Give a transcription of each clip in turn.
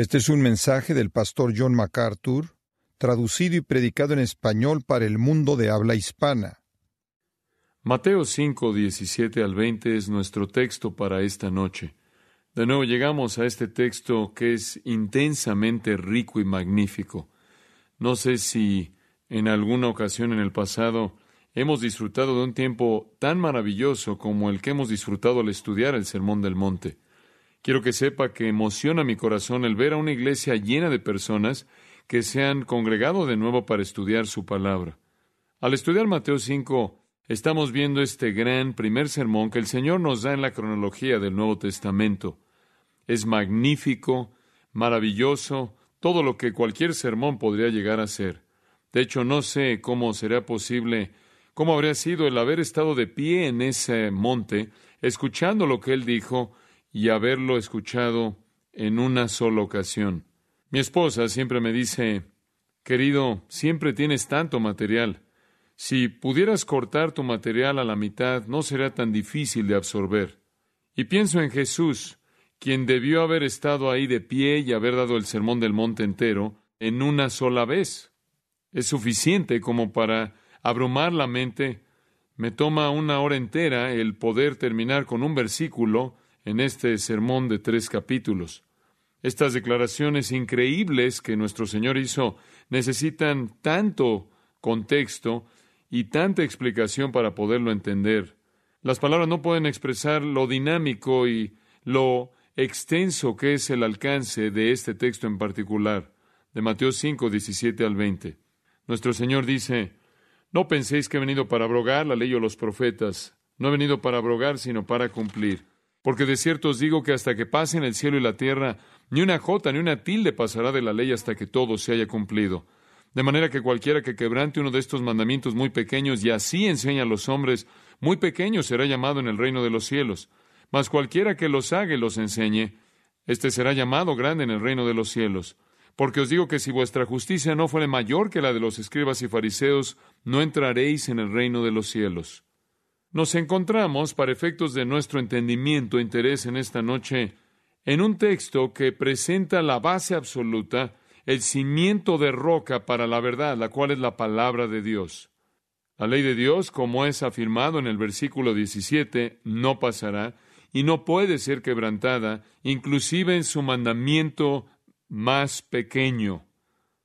Este es un mensaje del pastor John MacArthur, traducido y predicado en español para el mundo de habla hispana. Mateo 5, 17 al 20 es nuestro texto para esta noche. De nuevo llegamos a este texto que es intensamente rico y magnífico. No sé si en alguna ocasión en el pasado hemos disfrutado de un tiempo tan maravilloso como el que hemos disfrutado al estudiar el Sermón del Monte. Quiero que sepa que emociona mi corazón el ver a una iglesia llena de personas que se han congregado de nuevo para estudiar su palabra. Al estudiar Mateo 5, estamos viendo este gran primer sermón que el Señor nos da en la cronología del Nuevo Testamento. Es magnífico, maravilloso, todo lo que cualquier sermón podría llegar a ser. De hecho, no sé cómo será posible, cómo habría sido el haber estado de pie en ese monte, escuchando lo que Él dijo, y haberlo escuchado en una sola ocasión. Mi esposa siempre me dice, querido, siempre tienes tanto material. Si pudieras cortar tu material a la mitad, no será tan difícil de absorber. Y pienso en Jesús, quien debió haber estado ahí de pie y haber dado el sermón del monte entero en una sola vez. Es suficiente como para abrumar la mente. Me toma una hora entera el poder terminar con un versículo en este sermón de tres capítulos. Estas declaraciones increíbles que nuestro Señor hizo necesitan tanto contexto y tanta explicación para poderlo entender. Las palabras no pueden expresar lo dinámico y lo extenso que es el alcance de este texto en particular, de Mateo 5, 17 al 20. Nuestro Señor dice, No penséis que he venido para abrogar la ley o los profetas, no he venido para abrogar, sino para cumplir. Porque de cierto os digo que hasta que pasen el cielo y la tierra, ni una jota ni una tilde pasará de la ley hasta que todo se haya cumplido. De manera que cualquiera que quebrante uno de estos mandamientos muy pequeños y así enseña a los hombres, muy pequeño será llamado en el reino de los cielos. Mas cualquiera que los haga y los enseñe, éste será llamado grande en el reino de los cielos. Porque os digo que si vuestra justicia no fuere mayor que la de los escribas y fariseos, no entraréis en el reino de los cielos. Nos encontramos, para efectos de nuestro entendimiento e interés en esta noche, en un texto que presenta la base absoluta, el cimiento de roca para la verdad, la cual es la palabra de Dios. La ley de Dios, como es afirmado en el versículo 17, no pasará y no puede ser quebrantada, inclusive en su mandamiento más pequeño.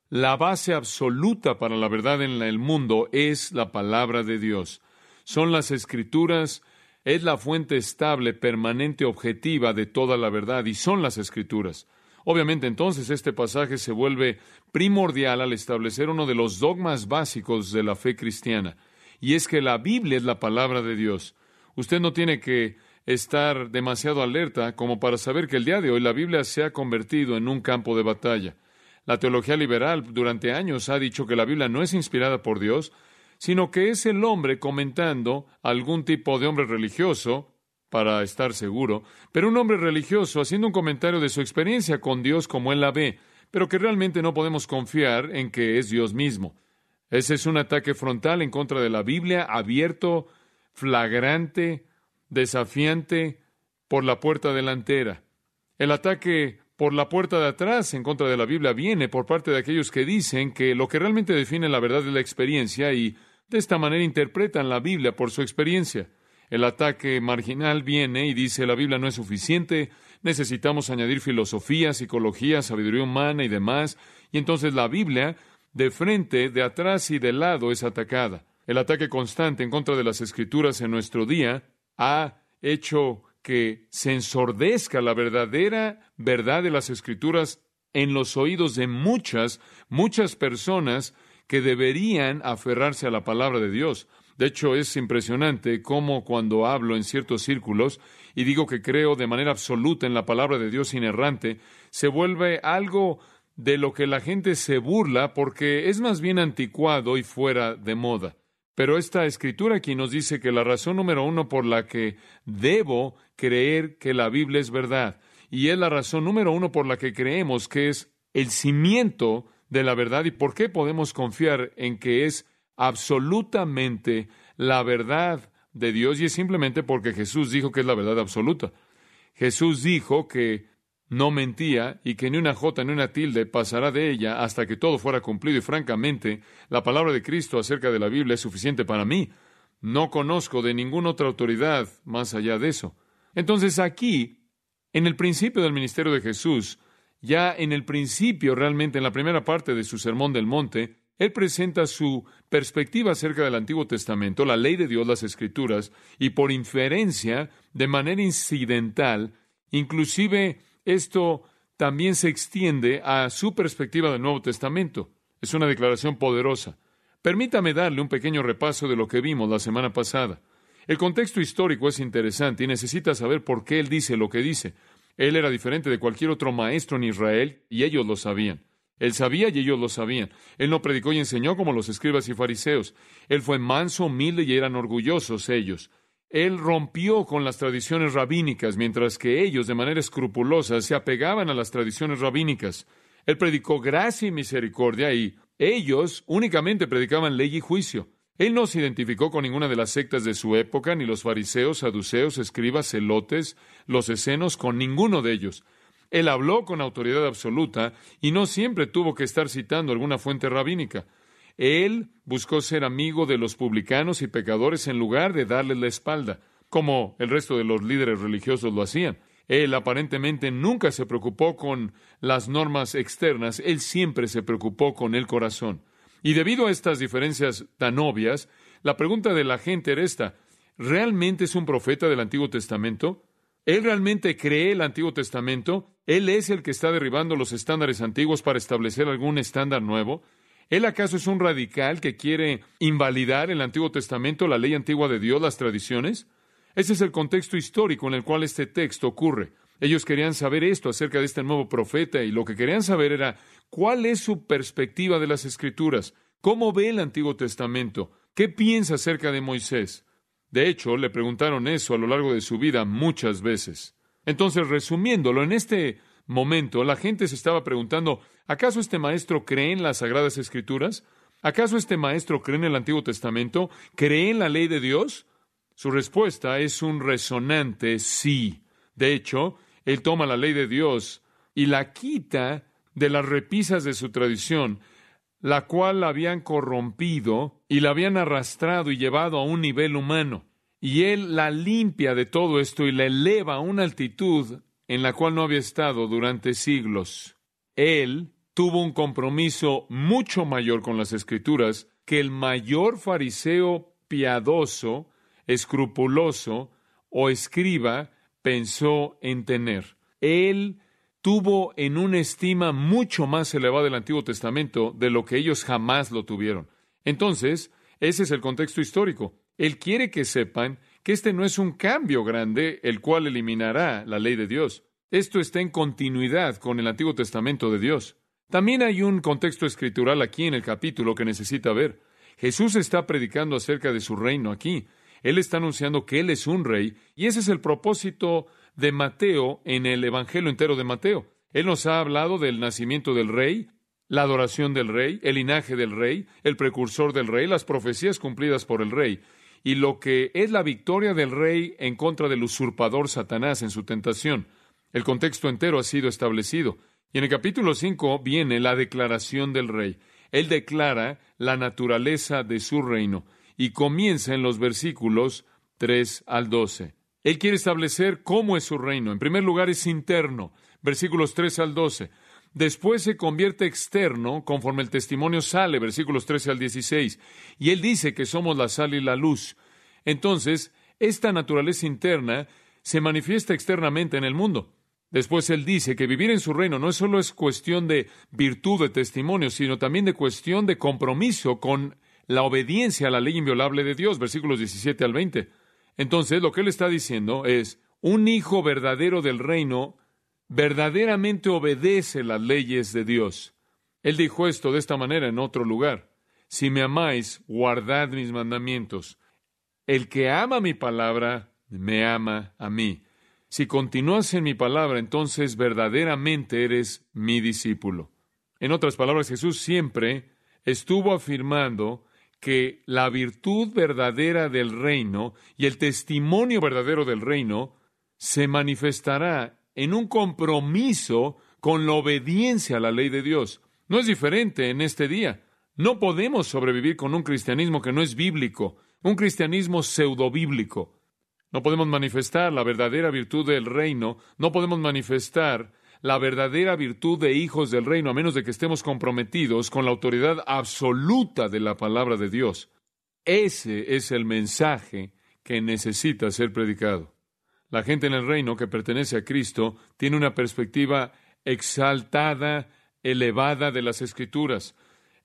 La base absoluta para la verdad en el mundo es la palabra de Dios son las escrituras, es la fuente estable, permanente, objetiva de toda la verdad, y son las escrituras. Obviamente entonces este pasaje se vuelve primordial al establecer uno de los dogmas básicos de la fe cristiana, y es que la Biblia es la palabra de Dios. Usted no tiene que estar demasiado alerta como para saber que el día de hoy la Biblia se ha convertido en un campo de batalla. La teología liberal durante años ha dicho que la Biblia no es inspirada por Dios, sino que es el hombre comentando algún tipo de hombre religioso, para estar seguro, pero un hombre religioso haciendo un comentario de su experiencia con Dios como él la ve, pero que realmente no podemos confiar en que es Dios mismo. Ese es un ataque frontal en contra de la Biblia, abierto, flagrante, desafiante, por la puerta delantera. El ataque por la puerta de atrás en contra de la Biblia viene por parte de aquellos que dicen que lo que realmente define la verdad es la experiencia y de esta manera interpretan la Biblia por su experiencia. El ataque marginal viene y dice la Biblia no es suficiente, necesitamos añadir filosofía, psicología, sabiduría humana y demás, y entonces la Biblia, de frente, de atrás y de lado, es atacada. El ataque constante en contra de las escrituras en nuestro día ha hecho que se ensordezca la verdadera verdad de las escrituras en los oídos de muchas, muchas personas que deberían aferrarse a la palabra de Dios. De hecho, es impresionante cómo cuando hablo en ciertos círculos y digo que creo de manera absoluta en la palabra de Dios inerrante, se vuelve algo de lo que la gente se burla porque es más bien anticuado y fuera de moda. Pero esta escritura aquí nos dice que la razón número uno por la que debo creer que la Biblia es verdad, y es la razón número uno por la que creemos que es el cimiento de la verdad y por qué podemos confiar en que es absolutamente la verdad de Dios y es simplemente porque Jesús dijo que es la verdad absoluta. Jesús dijo que no mentía y que ni una jota ni una tilde pasará de ella hasta que todo fuera cumplido y francamente la palabra de Cristo acerca de la Biblia es suficiente para mí. No conozco de ninguna otra autoridad más allá de eso. Entonces aquí, en el principio del ministerio de Jesús, ya en el principio realmente en la primera parte de su Sermón del Monte, él presenta su perspectiva acerca del Antiguo Testamento, la ley de Dios, las Escrituras, y por inferencia, de manera incidental, inclusive esto también se extiende a su perspectiva del Nuevo Testamento. Es una declaración poderosa. Permítame darle un pequeño repaso de lo que vimos la semana pasada. El contexto histórico es interesante y necesita saber por qué él dice lo que dice. Él era diferente de cualquier otro maestro en Israel y ellos lo sabían. Él sabía y ellos lo sabían. Él no predicó y enseñó como los escribas y fariseos. Él fue manso, humilde y eran orgullosos ellos. Él rompió con las tradiciones rabínicas, mientras que ellos, de manera escrupulosa, se apegaban a las tradiciones rabínicas. Él predicó gracia y misericordia y ellos únicamente predicaban ley y juicio. Él no se identificó con ninguna de las sectas de su época, ni los fariseos, saduceos, escribas, celotes, los escenos, con ninguno de ellos. Él habló con autoridad absoluta y no siempre tuvo que estar citando alguna fuente rabínica. Él buscó ser amigo de los publicanos y pecadores en lugar de darles la espalda, como el resto de los líderes religiosos lo hacían. Él aparentemente nunca se preocupó con las normas externas, él siempre se preocupó con el corazón. Y debido a estas diferencias tan obvias, la pregunta de la gente era esta, ¿realmente es un profeta del Antiguo Testamento? ¿Él realmente cree el Antiguo Testamento? ¿Él es el que está derribando los estándares antiguos para establecer algún estándar nuevo? ¿Él acaso es un radical que quiere invalidar el Antiguo Testamento, la ley antigua de Dios, las tradiciones? Ese es el contexto histórico en el cual este texto ocurre. Ellos querían saber esto acerca de este nuevo profeta y lo que querían saber era cuál es su perspectiva de las Escrituras, cómo ve el Antiguo Testamento, qué piensa acerca de Moisés. De hecho, le preguntaron eso a lo largo de su vida muchas veces. Entonces, resumiéndolo, en este momento la gente se estaba preguntando, ¿acaso este maestro cree en las Sagradas Escrituras? ¿Acaso este maestro cree en el Antiguo Testamento? ¿Cree en la ley de Dios? Su respuesta es un resonante sí. De hecho, él toma la ley de Dios y la quita de las repisas de su tradición, la cual la habían corrompido y la habían arrastrado y llevado a un nivel humano. Y Él la limpia de todo esto y la eleva a una altitud en la cual no había estado durante siglos. Él tuvo un compromiso mucho mayor con las escrituras que el mayor fariseo piadoso, escrupuloso o escriba pensó en tener. Él tuvo en una estima mucho más elevada el Antiguo Testamento de lo que ellos jamás lo tuvieron. Entonces, ese es el contexto histórico. Él quiere que sepan que este no es un cambio grande el cual eliminará la ley de Dios. Esto está en continuidad con el Antiguo Testamento de Dios. También hay un contexto escritural aquí en el capítulo que necesita ver. Jesús está predicando acerca de su reino aquí. Él está anunciando que Él es un rey y ese es el propósito de Mateo en el Evangelio entero de Mateo. Él nos ha hablado del nacimiento del rey, la adoración del rey, el linaje del rey, el precursor del rey, las profecías cumplidas por el rey, y lo que es la victoria del rey en contra del usurpador Satanás en su tentación. El contexto entero ha sido establecido. Y en el capítulo 5 viene la declaración del rey. Él declara la naturaleza de su reino y comienza en los versículos 3 al 12. Él quiere establecer cómo es su reino. En primer lugar es interno, versículos 3 al 12. Después se convierte externo conforme el testimonio sale, versículos 13 al 16. Y él dice que somos la sal y la luz. Entonces, esta naturaleza interna se manifiesta externamente en el mundo. Después él dice que vivir en su reino no solo es cuestión de virtud de testimonio, sino también de cuestión de compromiso con la obediencia a la ley inviolable de Dios, versículos 17 al 20. Entonces, lo que él está diciendo es, un hijo verdadero del reino verdaderamente obedece las leyes de Dios. Él dijo esto de esta manera en otro lugar. Si me amáis, guardad mis mandamientos. El que ama mi palabra, me ama a mí. Si continúas en mi palabra, entonces verdaderamente eres mi discípulo. En otras palabras, Jesús siempre estuvo afirmando que la virtud verdadera del reino y el testimonio verdadero del reino se manifestará en un compromiso con la obediencia a la ley de Dios. No es diferente en este día. No podemos sobrevivir con un cristianismo que no es bíblico, un cristianismo pseudobíblico. No podemos manifestar la verdadera virtud del reino, no podemos manifestar la verdadera virtud de hijos del reino a menos de que estemos comprometidos con la autoridad absoluta de la palabra de Dios. Ese es el mensaje que necesita ser predicado. La gente en el reino que pertenece a Cristo tiene una perspectiva exaltada, elevada de las Escrituras.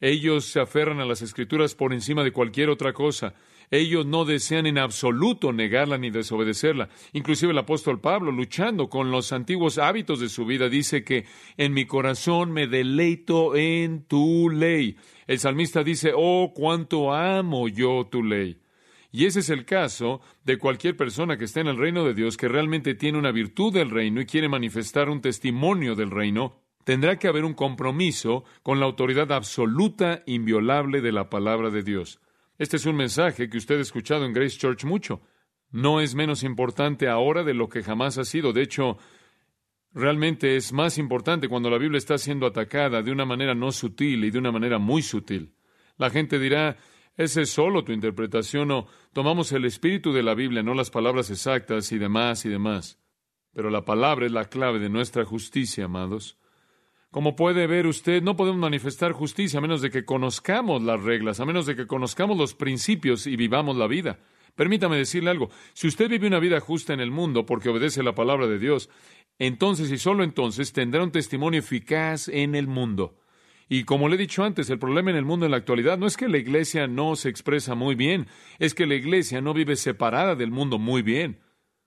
Ellos se aferran a las Escrituras por encima de cualquier otra cosa. Ellos no desean en absoluto negarla ni desobedecerla. Inclusive el apóstol Pablo, luchando con los antiguos hábitos de su vida, dice que en mi corazón me deleito en tu ley. El salmista dice, oh, cuánto amo yo tu ley. Y ese es el caso de cualquier persona que esté en el reino de Dios, que realmente tiene una virtud del reino y quiere manifestar un testimonio del reino, tendrá que haber un compromiso con la autoridad absoluta, inviolable de la palabra de Dios. Este es un mensaje que usted ha escuchado en Grace Church mucho. No es menos importante ahora de lo que jamás ha sido. De hecho, realmente es más importante cuando la Biblia está siendo atacada de una manera no sutil y de una manera muy sutil. La gente dirá, esa es solo tu interpretación o tomamos el espíritu de la Biblia, no las palabras exactas y demás y demás. Pero la palabra es la clave de nuestra justicia, amados. Como puede ver usted, no podemos manifestar justicia a menos de que conozcamos las reglas, a menos de que conozcamos los principios y vivamos la vida. Permítame decirle algo. Si usted vive una vida justa en el mundo porque obedece la palabra de Dios, entonces y solo entonces tendrá un testimonio eficaz en el mundo. Y como le he dicho antes, el problema en el mundo en la actualidad no es que la iglesia no se expresa muy bien, es que la iglesia no vive separada del mundo muy bien.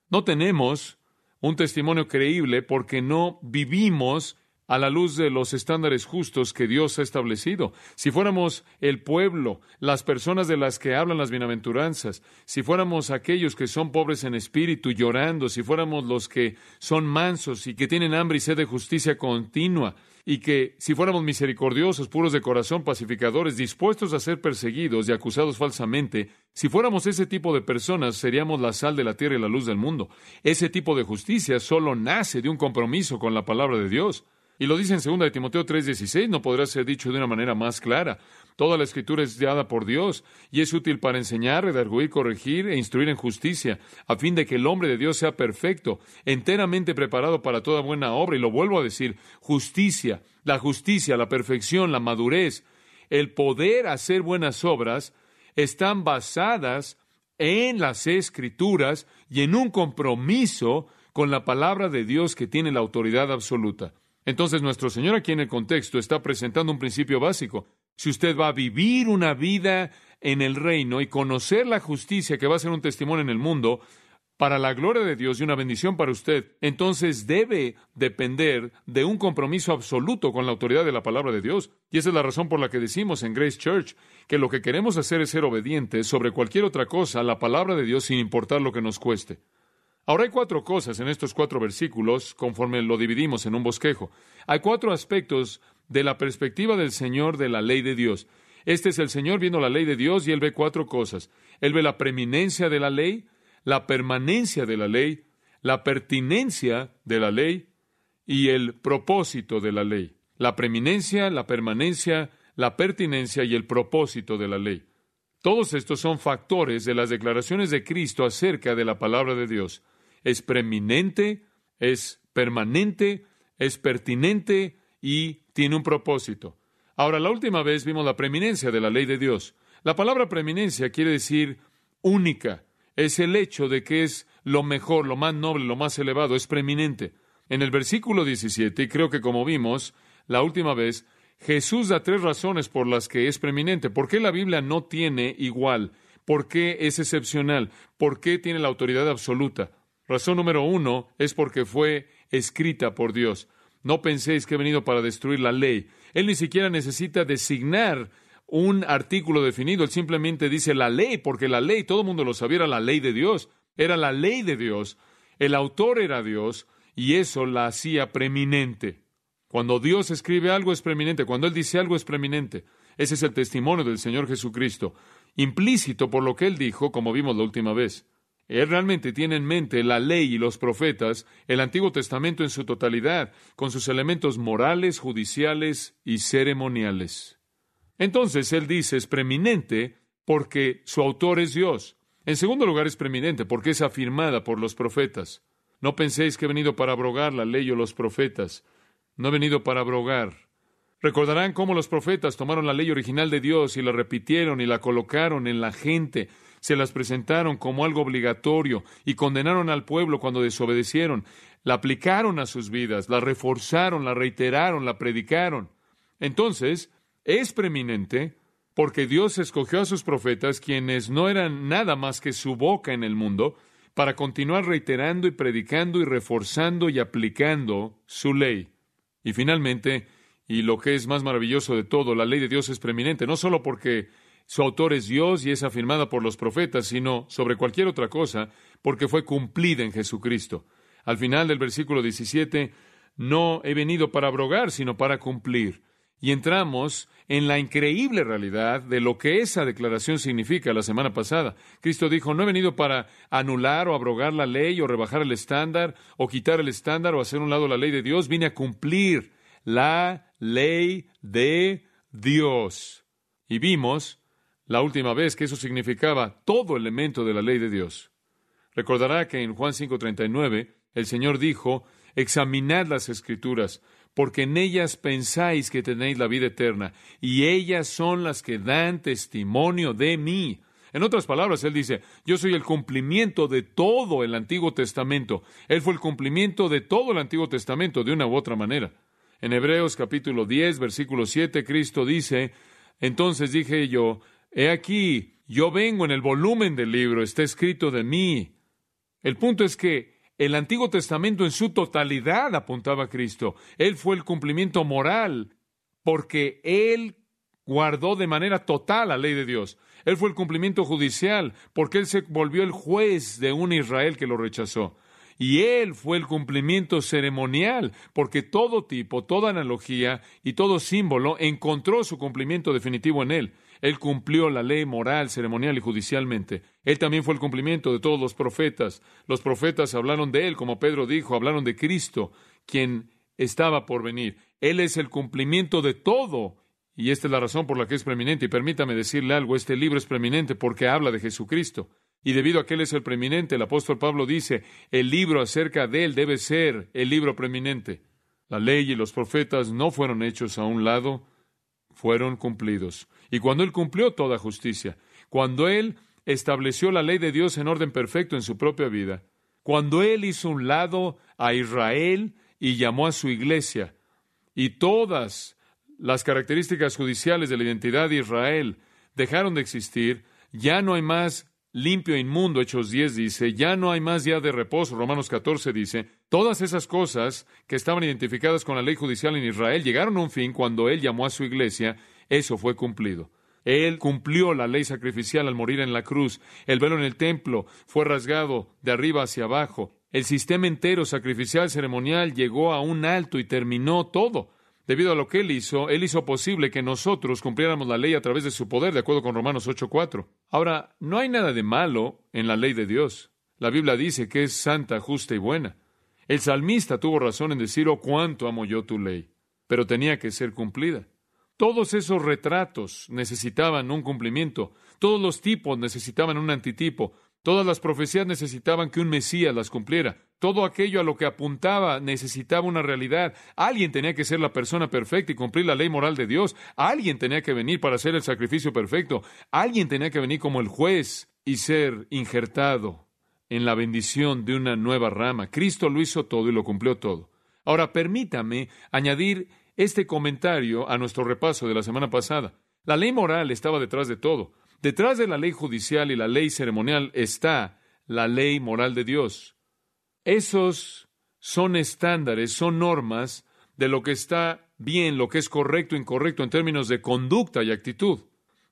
No tenemos un testimonio creíble porque no vivimos a la luz de los estándares justos que Dios ha establecido. Si fuéramos el pueblo, las personas de las que hablan las bienaventuranzas, si fuéramos aquellos que son pobres en espíritu llorando, si fuéramos los que son mansos y que tienen hambre y sed de justicia continua, y que si fuéramos misericordiosos, puros de corazón, pacificadores, dispuestos a ser perseguidos y acusados falsamente, si fuéramos ese tipo de personas, seríamos la sal de la tierra y la luz del mundo. Ese tipo de justicia solo nace de un compromiso con la palabra de Dios. Y lo dice en 2 de Timoteo 3:16, no podrá ser dicho de una manera más clara. Toda la escritura es dada por Dios y es útil para enseñar, redarguir, corregir e instruir en justicia, a fin de que el hombre de Dios sea perfecto, enteramente preparado para toda buena obra. Y lo vuelvo a decir, justicia, la justicia, la perfección, la madurez, el poder hacer buenas obras, están basadas en las escrituras y en un compromiso con la palabra de Dios que tiene la autoridad absoluta. Entonces nuestro Señor aquí en el contexto está presentando un principio básico. Si usted va a vivir una vida en el reino y conocer la justicia que va a ser un testimonio en el mundo, para la gloria de Dios y una bendición para usted, entonces debe depender de un compromiso absoluto con la autoridad de la palabra de Dios. Y esa es la razón por la que decimos en Grace Church que lo que queremos hacer es ser obedientes sobre cualquier otra cosa a la palabra de Dios sin importar lo que nos cueste. Ahora hay cuatro cosas en estos cuatro versículos, conforme lo dividimos en un bosquejo. Hay cuatro aspectos de la perspectiva del Señor de la ley de Dios. Este es el Señor viendo la ley de Dios y él ve cuatro cosas. Él ve la preeminencia de la ley, la permanencia de la ley, la pertinencia de la ley y el propósito de la ley. La preeminencia, la permanencia, la pertinencia y el propósito de la ley. Todos estos son factores de las declaraciones de Cristo acerca de la palabra de Dios. Es preeminente, es permanente, es pertinente y tiene un propósito. Ahora, la última vez vimos la preeminencia de la ley de Dios. La palabra preeminencia quiere decir única. Es el hecho de que es lo mejor, lo más noble, lo más elevado, es preeminente. En el versículo 17, y creo que como vimos la última vez, Jesús da tres razones por las que es preeminente. ¿Por qué la Biblia no tiene igual? ¿Por qué es excepcional? ¿Por qué tiene la autoridad absoluta? Razón número uno es porque fue escrita por Dios. No penséis que he venido para destruir la ley. Él ni siquiera necesita designar un artículo definido. Él simplemente dice la ley, porque la ley, todo el mundo lo sabía, era la ley de Dios. Era la ley de Dios. El autor era Dios y eso la hacía preeminente. Cuando Dios escribe algo es preeminente, cuando Él dice algo es preeminente. Ese es el testimonio del Señor Jesucristo, implícito por lo que Él dijo, como vimos la última vez. Él realmente tiene en mente la ley y los profetas, el Antiguo Testamento en su totalidad, con sus elementos morales, judiciales y ceremoniales. Entonces Él dice es preeminente porque su autor es Dios. En segundo lugar es preeminente porque es afirmada por los profetas. No penséis que he venido para abrogar la ley o los profetas. No he venido para abrogar. Recordarán cómo los profetas tomaron la ley original de Dios y la repitieron y la colocaron en la gente, se las presentaron como algo obligatorio y condenaron al pueblo cuando desobedecieron, la aplicaron a sus vidas, la reforzaron, la reiteraron, la predicaron. Entonces, es preeminente porque Dios escogió a sus profetas, quienes no eran nada más que su boca en el mundo, para continuar reiterando y predicando y reforzando y aplicando su ley. Y finalmente, y lo que es más maravilloso de todo, la ley de Dios es preeminente, no solo porque su autor es Dios y es afirmada por los profetas, sino sobre cualquier otra cosa, porque fue cumplida en Jesucristo. Al final del versículo 17, no he venido para abrogar, sino para cumplir. Y entramos en la increíble realidad de lo que esa declaración significa la semana pasada. Cristo dijo, no he venido para anular o abrogar la ley o rebajar el estándar o quitar el estándar o hacer un lado la ley de Dios, vine a cumplir la ley de Dios. Y vimos la última vez que eso significaba todo elemento de la ley de Dios. Recordará que en Juan 5:39 el Señor dijo, examinad las escrituras porque en ellas pensáis que tenéis la vida eterna, y ellas son las que dan testimonio de mí. En otras palabras, él dice, yo soy el cumplimiento de todo el Antiguo Testamento. Él fue el cumplimiento de todo el Antiguo Testamento de una u otra manera. En Hebreos capítulo 10, versículo 7, Cristo dice, entonces dije yo, he aquí, yo vengo en el volumen del libro, está escrito de mí. El punto es que el Antiguo Testamento en su totalidad apuntaba a Cristo. Él fue el cumplimiento moral porque Él guardó de manera total la ley de Dios. Él fue el cumplimiento judicial porque Él se volvió el juez de un Israel que lo rechazó. Y Él fue el cumplimiento ceremonial, porque todo tipo, toda analogía y todo símbolo encontró su cumplimiento definitivo en Él. Él cumplió la ley moral, ceremonial y judicialmente. Él también fue el cumplimiento de todos los profetas. Los profetas hablaron de Él, como Pedro dijo, hablaron de Cristo, quien estaba por venir. Él es el cumplimiento de todo. Y esta es la razón por la que es preeminente. Y permítame decirle algo, este libro es preeminente porque habla de Jesucristo. Y debido a que Él es el preeminente, el apóstol Pablo dice, el libro acerca de Él debe ser el libro preeminente. La ley y los profetas no fueron hechos a un lado, fueron cumplidos. Y cuando Él cumplió toda justicia, cuando Él estableció la ley de Dios en orden perfecto en su propia vida, cuando Él hizo un lado a Israel y llamó a su iglesia, y todas las características judiciales de la identidad de Israel dejaron de existir, ya no hay más limpio e inmundo, Hechos 10 dice, ya no hay más día de reposo, Romanos 14 dice, todas esas cosas que estaban identificadas con la ley judicial en Israel llegaron a un fin cuando Él llamó a su iglesia eso fue cumplido. Él cumplió la ley sacrificial al morir en la cruz. El velo en el templo fue rasgado de arriba hacia abajo. El sistema entero sacrificial ceremonial llegó a un alto y terminó todo. Debido a lo que Él hizo, Él hizo posible que nosotros cumpliéramos la ley a través de su poder, de acuerdo con Romanos 8:4. Ahora, no hay nada de malo en la ley de Dios. La Biblia dice que es santa, justa y buena. El salmista tuvo razón en decir, oh, cuánto amo yo tu ley, pero tenía que ser cumplida. Todos esos retratos necesitaban un cumplimiento, todos los tipos necesitaban un antitipo, todas las profecías necesitaban que un Mesías las cumpliera, todo aquello a lo que apuntaba necesitaba una realidad. Alguien tenía que ser la persona perfecta y cumplir la ley moral de Dios, alguien tenía que venir para hacer el sacrificio perfecto, alguien tenía que venir como el juez y ser injertado en la bendición de una nueva rama. Cristo lo hizo todo y lo cumplió todo. Ahora permítame añadir este comentario a nuestro repaso de la semana pasada. La ley moral estaba detrás de todo. Detrás de la ley judicial y la ley ceremonial está la ley moral de Dios. Esos son estándares, son normas de lo que está bien, lo que es correcto, incorrecto en términos de conducta y actitud.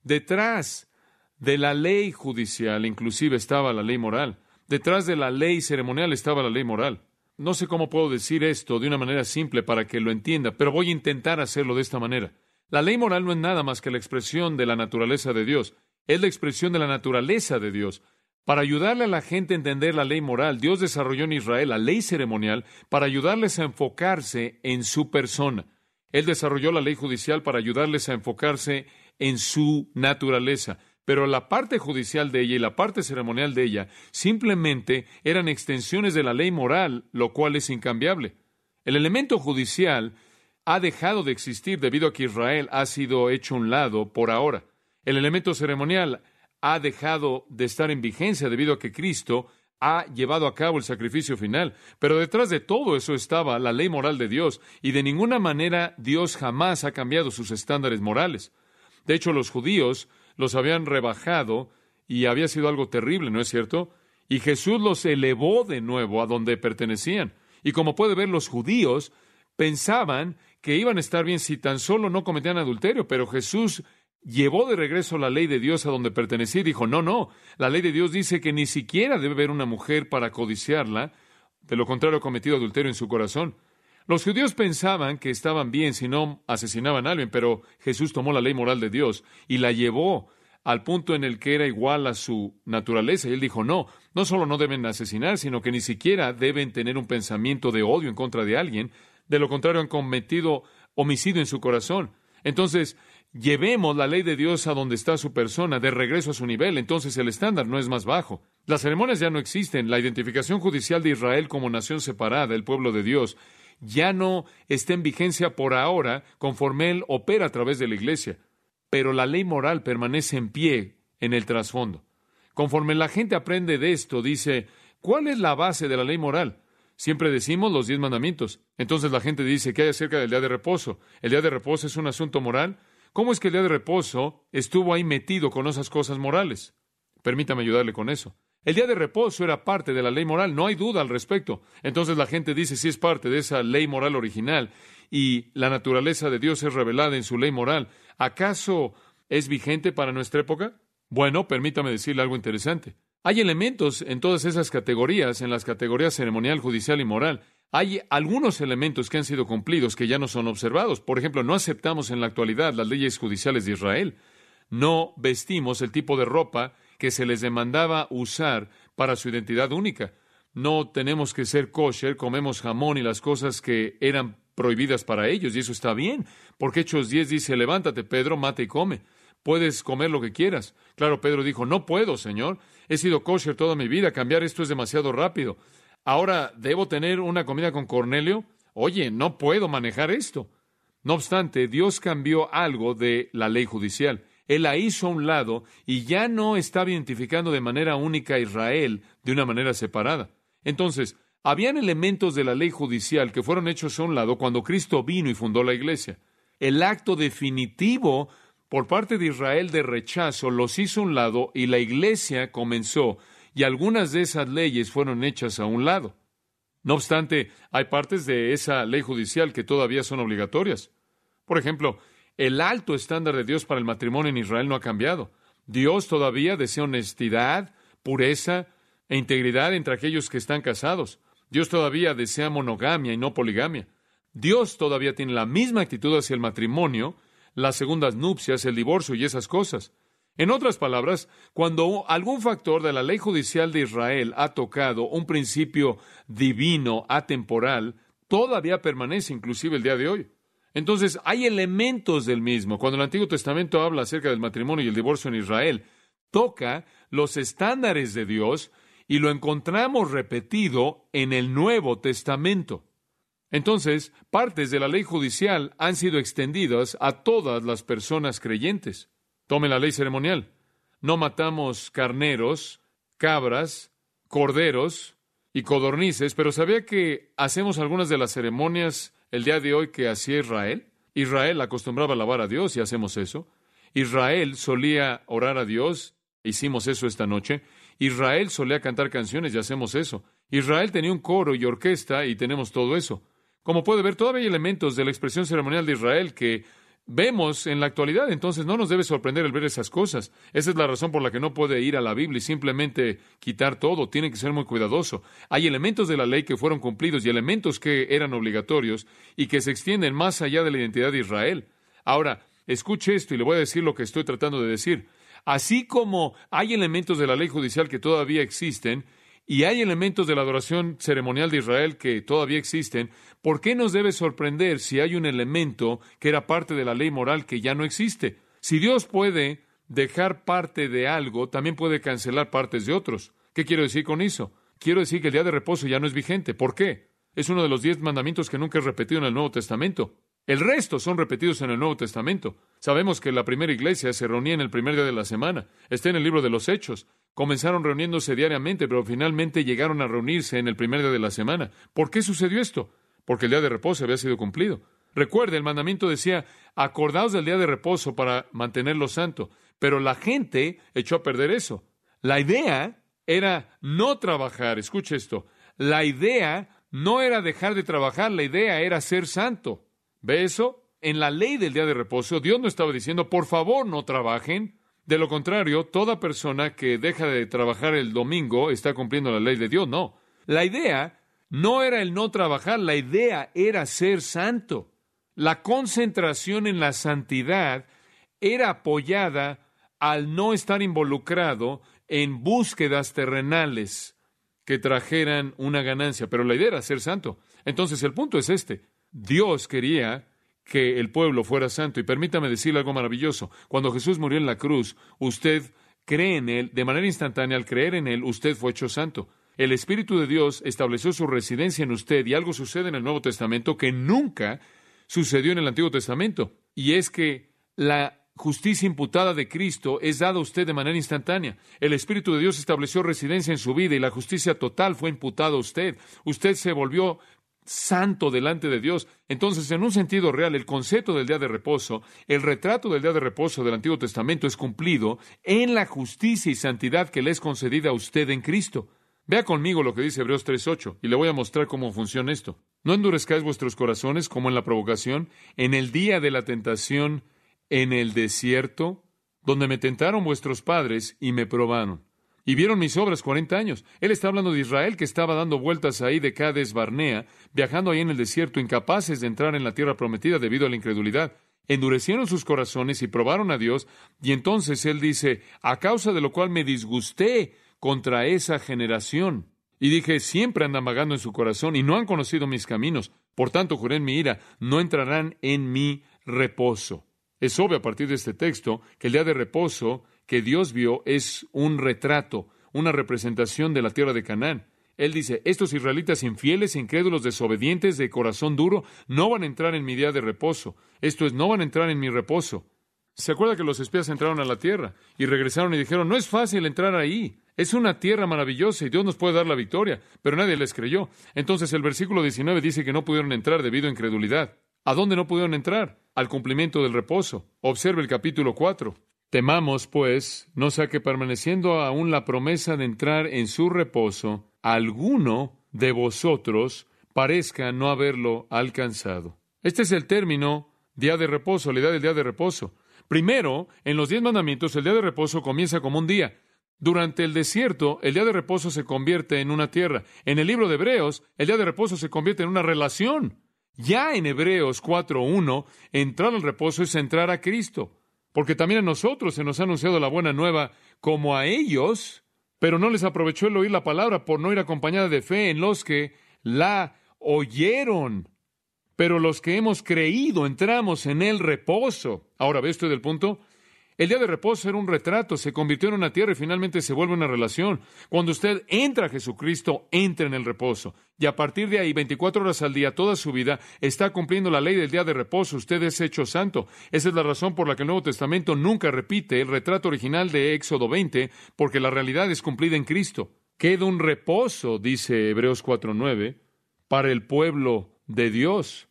Detrás de la ley judicial inclusive estaba la ley moral. Detrás de la ley ceremonial estaba la ley moral. No sé cómo puedo decir esto de una manera simple para que lo entienda, pero voy a intentar hacerlo de esta manera. La ley moral no es nada más que la expresión de la naturaleza de Dios, es la expresión de la naturaleza de Dios. Para ayudarle a la gente a entender la ley moral, Dios desarrolló en Israel la ley ceremonial para ayudarles a enfocarse en su persona. Él desarrolló la ley judicial para ayudarles a enfocarse en su naturaleza pero la parte judicial de ella y la parte ceremonial de ella simplemente eran extensiones de la ley moral, lo cual es incambiable. El elemento judicial ha dejado de existir debido a que Israel ha sido hecho un lado por ahora. El elemento ceremonial ha dejado de estar en vigencia debido a que Cristo ha llevado a cabo el sacrificio final. Pero detrás de todo eso estaba la ley moral de Dios, y de ninguna manera Dios jamás ha cambiado sus estándares morales. De hecho, los judíos los habían rebajado y había sido algo terrible, ¿no es cierto? Y Jesús los elevó de nuevo a donde pertenecían. Y como puede ver, los judíos pensaban que iban a estar bien si tan solo no cometían adulterio, pero Jesús llevó de regreso la ley de Dios a donde pertenecía y dijo, no, no, la ley de Dios dice que ni siquiera debe haber una mujer para codiciarla, de lo contrario ha cometido adulterio en su corazón. Los judíos pensaban que estaban bien si no asesinaban a alguien, pero Jesús tomó la ley moral de Dios y la llevó al punto en el que era igual a su naturaleza. Y él dijo, no, no solo no deben asesinar, sino que ni siquiera deben tener un pensamiento de odio en contra de alguien. De lo contrario, han cometido homicidio en su corazón. Entonces, llevemos la ley de Dios a donde está su persona, de regreso a su nivel. Entonces, el estándar no es más bajo. Las ceremonias ya no existen. La identificación judicial de Israel como nación separada, el pueblo de Dios, ya no está en vigencia por ahora conforme Él opera a través de la Iglesia, pero la ley moral permanece en pie en el trasfondo. Conforme la gente aprende de esto, dice, ¿cuál es la base de la ley moral? Siempre decimos los diez mandamientos. Entonces la gente dice, ¿qué hay acerca del día de reposo? ¿El día de reposo es un asunto moral? ¿Cómo es que el día de reposo estuvo ahí metido con esas cosas morales? Permítame ayudarle con eso. El día de reposo era parte de la ley moral, no hay duda al respecto. Entonces la gente dice si es parte de esa ley moral original y la naturaleza de Dios es revelada en su ley moral, ¿acaso es vigente para nuestra época? Bueno, permítame decirle algo interesante. Hay elementos en todas esas categorías, en las categorías ceremonial, judicial y moral. Hay algunos elementos que han sido cumplidos que ya no son observados. Por ejemplo, no aceptamos en la actualidad las leyes judiciales de Israel. No vestimos el tipo de ropa que se les demandaba usar para su identidad única. No tenemos que ser kosher, comemos jamón y las cosas que eran prohibidas para ellos, y eso está bien, porque Hechos 10 dice, levántate, Pedro, mate y come. Puedes comer lo que quieras. Claro, Pedro dijo, no puedo, Señor. He sido kosher toda mi vida, cambiar esto es demasiado rápido. Ahora, ¿debo tener una comida con Cornelio? Oye, no puedo manejar esto. No obstante, Dios cambió algo de la ley judicial. Él la hizo a un lado y ya no estaba identificando de manera única a Israel de una manera separada. Entonces, habían elementos de la ley judicial que fueron hechos a un lado cuando Cristo vino y fundó la iglesia. El acto definitivo por parte de Israel de rechazo los hizo a un lado y la iglesia comenzó y algunas de esas leyes fueron hechas a un lado. No obstante, hay partes de esa ley judicial que todavía son obligatorias. Por ejemplo, el alto estándar de Dios para el matrimonio en Israel no ha cambiado. Dios todavía desea honestidad, pureza e integridad entre aquellos que están casados. Dios todavía desea monogamia y no poligamia. Dios todavía tiene la misma actitud hacia el matrimonio, las segundas nupcias, el divorcio y esas cosas. En otras palabras, cuando algún factor de la ley judicial de Israel ha tocado un principio divino, atemporal, todavía permanece inclusive el día de hoy. Entonces, hay elementos del mismo. Cuando el Antiguo Testamento habla acerca del matrimonio y el divorcio en Israel, toca los estándares de Dios y lo encontramos repetido en el Nuevo Testamento. Entonces, partes de la ley judicial han sido extendidas a todas las personas creyentes. Tome la ley ceremonial. No matamos carneros, cabras, corderos y codornices, pero ¿sabía que hacemos algunas de las ceremonias el día de hoy que hacía Israel? Israel acostumbraba a alabar a Dios y hacemos eso. Israel solía orar a Dios, hicimos eso esta noche. Israel solía cantar canciones y hacemos eso. Israel tenía un coro y orquesta y tenemos todo eso. Como puede ver, todavía hay elementos de la expresión ceremonial de Israel que vemos en la actualidad, entonces no nos debe sorprender el ver esas cosas. Esa es la razón por la que no puede ir a la Biblia y simplemente quitar todo, tiene que ser muy cuidadoso. Hay elementos de la ley que fueron cumplidos y elementos que eran obligatorios y que se extienden más allá de la identidad de Israel. Ahora, escuche esto y le voy a decir lo que estoy tratando de decir. Así como hay elementos de la ley judicial que todavía existen, y hay elementos de la adoración ceremonial de Israel que todavía existen, ¿por qué nos debe sorprender si hay un elemento que era parte de la ley moral que ya no existe? Si Dios puede dejar parte de algo, también puede cancelar partes de otros. ¿Qué quiero decir con eso? Quiero decir que el día de reposo ya no es vigente. ¿Por qué? Es uno de los diez mandamientos que nunca es repetido en el Nuevo Testamento. El resto son repetidos en el Nuevo Testamento. Sabemos que la primera iglesia se reunía en el primer día de la semana. Está en el libro de los Hechos. Comenzaron reuniéndose diariamente, pero finalmente llegaron a reunirse en el primer día de la semana. ¿Por qué sucedió esto? Porque el día de reposo había sido cumplido. Recuerde, el mandamiento decía, acordaos del día de reposo para mantenerlo santo. Pero la gente echó a perder eso. La idea era no trabajar. Escuche esto. La idea no era dejar de trabajar, la idea era ser santo. ¿Ve eso? En la ley del día de reposo, Dios no estaba diciendo, por favor, no trabajen. De lo contrario, toda persona que deja de trabajar el domingo está cumpliendo la ley de Dios. No. La idea no era el no trabajar, la idea era ser santo. La concentración en la santidad era apoyada al no estar involucrado en búsquedas terrenales que trajeran una ganancia, pero la idea era ser santo. Entonces el punto es este. Dios quería que el pueblo fuera santo. Y permítame decirle algo maravilloso. Cuando Jesús murió en la cruz, usted cree en Él, de manera instantánea, al creer en Él, usted fue hecho santo. El Espíritu de Dios estableció su residencia en usted y algo sucede en el Nuevo Testamento que nunca sucedió en el Antiguo Testamento. Y es que la justicia imputada de Cristo es dada a usted de manera instantánea. El Espíritu de Dios estableció residencia en su vida y la justicia total fue imputada a usted. Usted se volvió santo delante de Dios. Entonces, en un sentido real, el concepto del día de reposo, el retrato del día de reposo del Antiguo Testamento es cumplido en la justicia y santidad que le es concedida a usted en Cristo. Vea conmigo lo que dice Hebreos 3.8 y le voy a mostrar cómo funciona esto. No endurezcáis vuestros corazones como en la provocación, en el día de la tentación en el desierto, donde me tentaron vuestros padres y me probaron y vieron mis obras cuarenta años. Él está hablando de Israel que estaba dando vueltas ahí de Cades Barnea, viajando ahí en el desierto, incapaces de entrar en la tierra prometida debido a la incredulidad. Endurecieron sus corazones y probaron a Dios, y entonces él dice, a causa de lo cual me disgusté contra esa generación. Y dije, siempre andan vagando en su corazón y no han conocido mis caminos. Por tanto, juré en mi ira, no entrarán en mi reposo. Es obvio a partir de este texto que el día de reposo que Dios vio es un retrato, una representación de la tierra de Canaán. Él dice, estos israelitas infieles, incrédulos, desobedientes, de corazón duro, no van a entrar en mi día de reposo. Esto es, no van a entrar en mi reposo. ¿Se acuerda que los espías entraron a la tierra y regresaron y dijeron, no es fácil entrar ahí? Es una tierra maravillosa y Dios nos puede dar la victoria, pero nadie les creyó. Entonces el versículo 19 dice que no pudieron entrar debido a incredulidad. ¿A dónde no pudieron entrar? Al cumplimiento del reposo. Observe el capítulo 4. Temamos, pues, no sea que permaneciendo aún la promesa de entrar en su reposo, alguno de vosotros parezca no haberlo alcanzado. Este es el término día de reposo, la idea del día de reposo. Primero, en los diez mandamientos, el día de reposo comienza como un día. Durante el desierto, el día de reposo se convierte en una tierra. En el libro de Hebreos, el día de reposo se convierte en una relación. Ya en Hebreos 4.1, entrar al reposo es entrar a Cristo porque también a nosotros se nos ha anunciado la buena nueva como a ellos, pero no les aprovechó el oír la palabra por no ir acompañada de fe en los que la oyeron. pero los que hemos creído entramos en el reposo. Ahora, ¿ve usted el punto? El día de reposo era un retrato, se convirtió en una tierra y finalmente se vuelve una relación. Cuando usted entra a Jesucristo, entra en el reposo. Y a partir de ahí, 24 horas al día, toda su vida, está cumpliendo la ley del día de reposo. Usted es hecho santo. Esa es la razón por la que el Nuevo Testamento nunca repite el retrato original de Éxodo 20, porque la realidad es cumplida en Cristo. Queda un reposo, dice Hebreos 4.9, para el pueblo de Dios.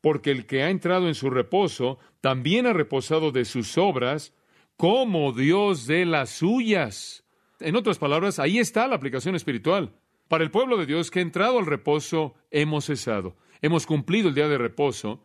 Porque el que ha entrado en su reposo también ha reposado de sus obras, como Dios de las suyas. En otras palabras, ahí está la aplicación espiritual. Para el pueblo de Dios que ha entrado al reposo, hemos cesado. Hemos cumplido el día de reposo.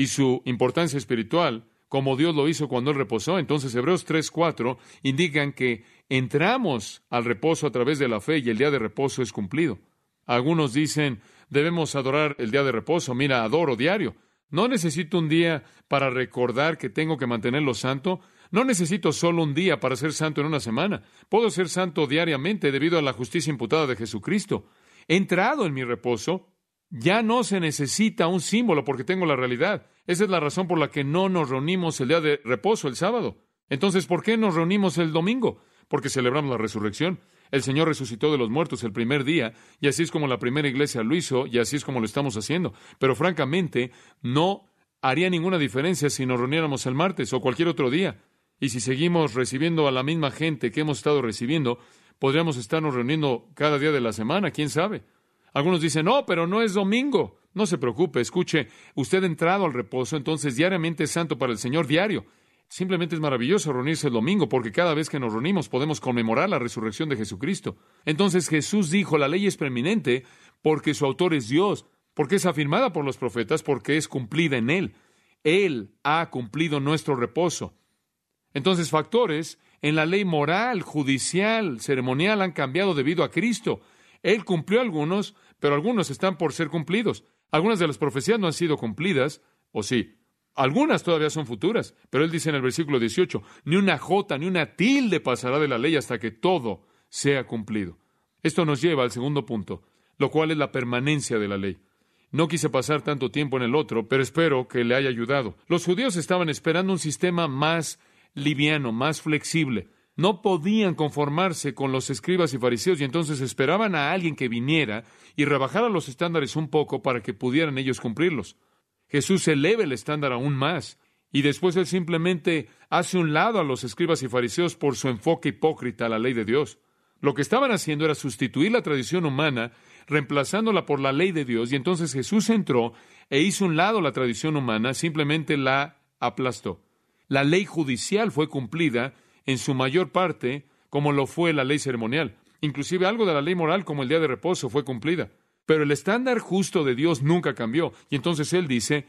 Y su importancia espiritual, como Dios lo hizo cuando Él reposó. Entonces, Hebreos 3:4 indican que entramos al reposo a través de la fe y el día de reposo es cumplido. Algunos dicen, debemos adorar el día de reposo. Mira, adoro diario. No necesito un día para recordar que tengo que mantenerlo santo. No necesito solo un día para ser santo en una semana. Puedo ser santo diariamente debido a la justicia imputada de Jesucristo. He entrado en mi reposo. Ya no se necesita un símbolo porque tengo la realidad. Esa es la razón por la que no nos reunimos el día de reposo, el sábado. Entonces, ¿por qué nos reunimos el domingo? Porque celebramos la resurrección. El Señor resucitó de los muertos el primer día, y así es como la primera iglesia lo hizo, y así es como lo estamos haciendo. Pero francamente, no haría ninguna diferencia si nos reuniéramos el martes o cualquier otro día. Y si seguimos recibiendo a la misma gente que hemos estado recibiendo, podríamos estarnos reuniendo cada día de la semana, quién sabe. Algunos dicen, no, pero no es domingo. No se preocupe, escuche, usted ha entrado al reposo, entonces diariamente es santo para el Señor diario. Simplemente es maravilloso reunirse el domingo porque cada vez que nos reunimos podemos conmemorar la resurrección de Jesucristo. Entonces Jesús dijo, la ley es preeminente porque su autor es Dios, porque es afirmada por los profetas, porque es cumplida en Él. Él ha cumplido nuestro reposo. Entonces factores en la ley moral, judicial, ceremonial han cambiado debido a Cristo. Él cumplió algunos, pero algunos están por ser cumplidos. Algunas de las profecías no han sido cumplidas, o sí, algunas todavía son futuras, pero él dice en el versículo 18, ni una jota ni una tilde pasará de la ley hasta que todo sea cumplido. Esto nos lleva al segundo punto, lo cual es la permanencia de la ley. No quise pasar tanto tiempo en el otro, pero espero que le haya ayudado. Los judíos estaban esperando un sistema más liviano, más flexible. No podían conformarse con los escribas y fariseos y entonces esperaban a alguien que viniera y rebajara los estándares un poco para que pudieran ellos cumplirlos. Jesús eleva el estándar aún más. Y después él simplemente hace un lado a los escribas y fariseos por su enfoque hipócrita a la ley de Dios. Lo que estaban haciendo era sustituir la tradición humana, reemplazándola por la ley de Dios, y entonces Jesús entró e hizo un lado la tradición humana, simplemente la aplastó. La ley judicial fue cumplida en su mayor parte como lo fue la ley ceremonial. Inclusive algo de la ley moral como el día de reposo fue cumplida. Pero el estándar justo de Dios nunca cambió. Y entonces Él dice,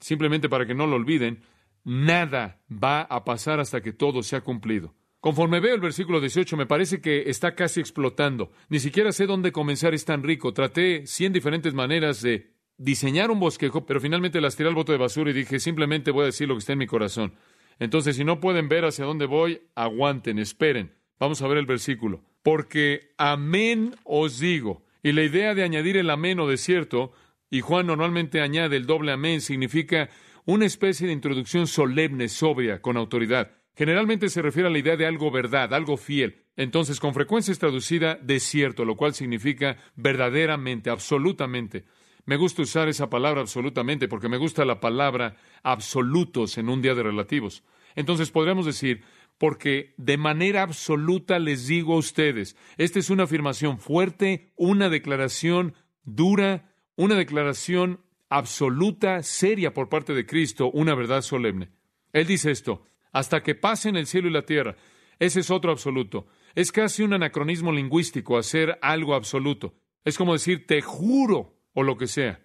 simplemente para que no lo olviden, nada va a pasar hasta que todo sea cumplido. Conforme veo el versículo 18, me parece que está casi explotando. Ni siquiera sé dónde comenzar, es tan rico. Traté cien diferentes maneras de diseñar un bosquejo, pero finalmente las tiré al bote de basura y dije, simplemente voy a decir lo que está en mi corazón. Entonces, si no pueden ver hacia dónde voy, aguanten, esperen. Vamos a ver el versículo. Porque amén os digo, y la idea de añadir el amén o desierto, y Juan normalmente añade el doble amén, significa una especie de introducción solemne, sobria, con autoridad. Generalmente se refiere a la idea de algo verdad, algo fiel. Entonces, con frecuencia es traducida desierto, lo cual significa verdaderamente, absolutamente. Me gusta usar esa palabra absolutamente porque me gusta la palabra absolutos en un día de relativos. Entonces podríamos decir, porque de manera absoluta les digo a ustedes, esta es una afirmación fuerte, una declaración dura, una declaración absoluta, seria por parte de Cristo, una verdad solemne. Él dice esto, hasta que pasen el cielo y la tierra. Ese es otro absoluto. Es casi un anacronismo lingüístico hacer algo absoluto. Es como decir, te juro, o lo que sea.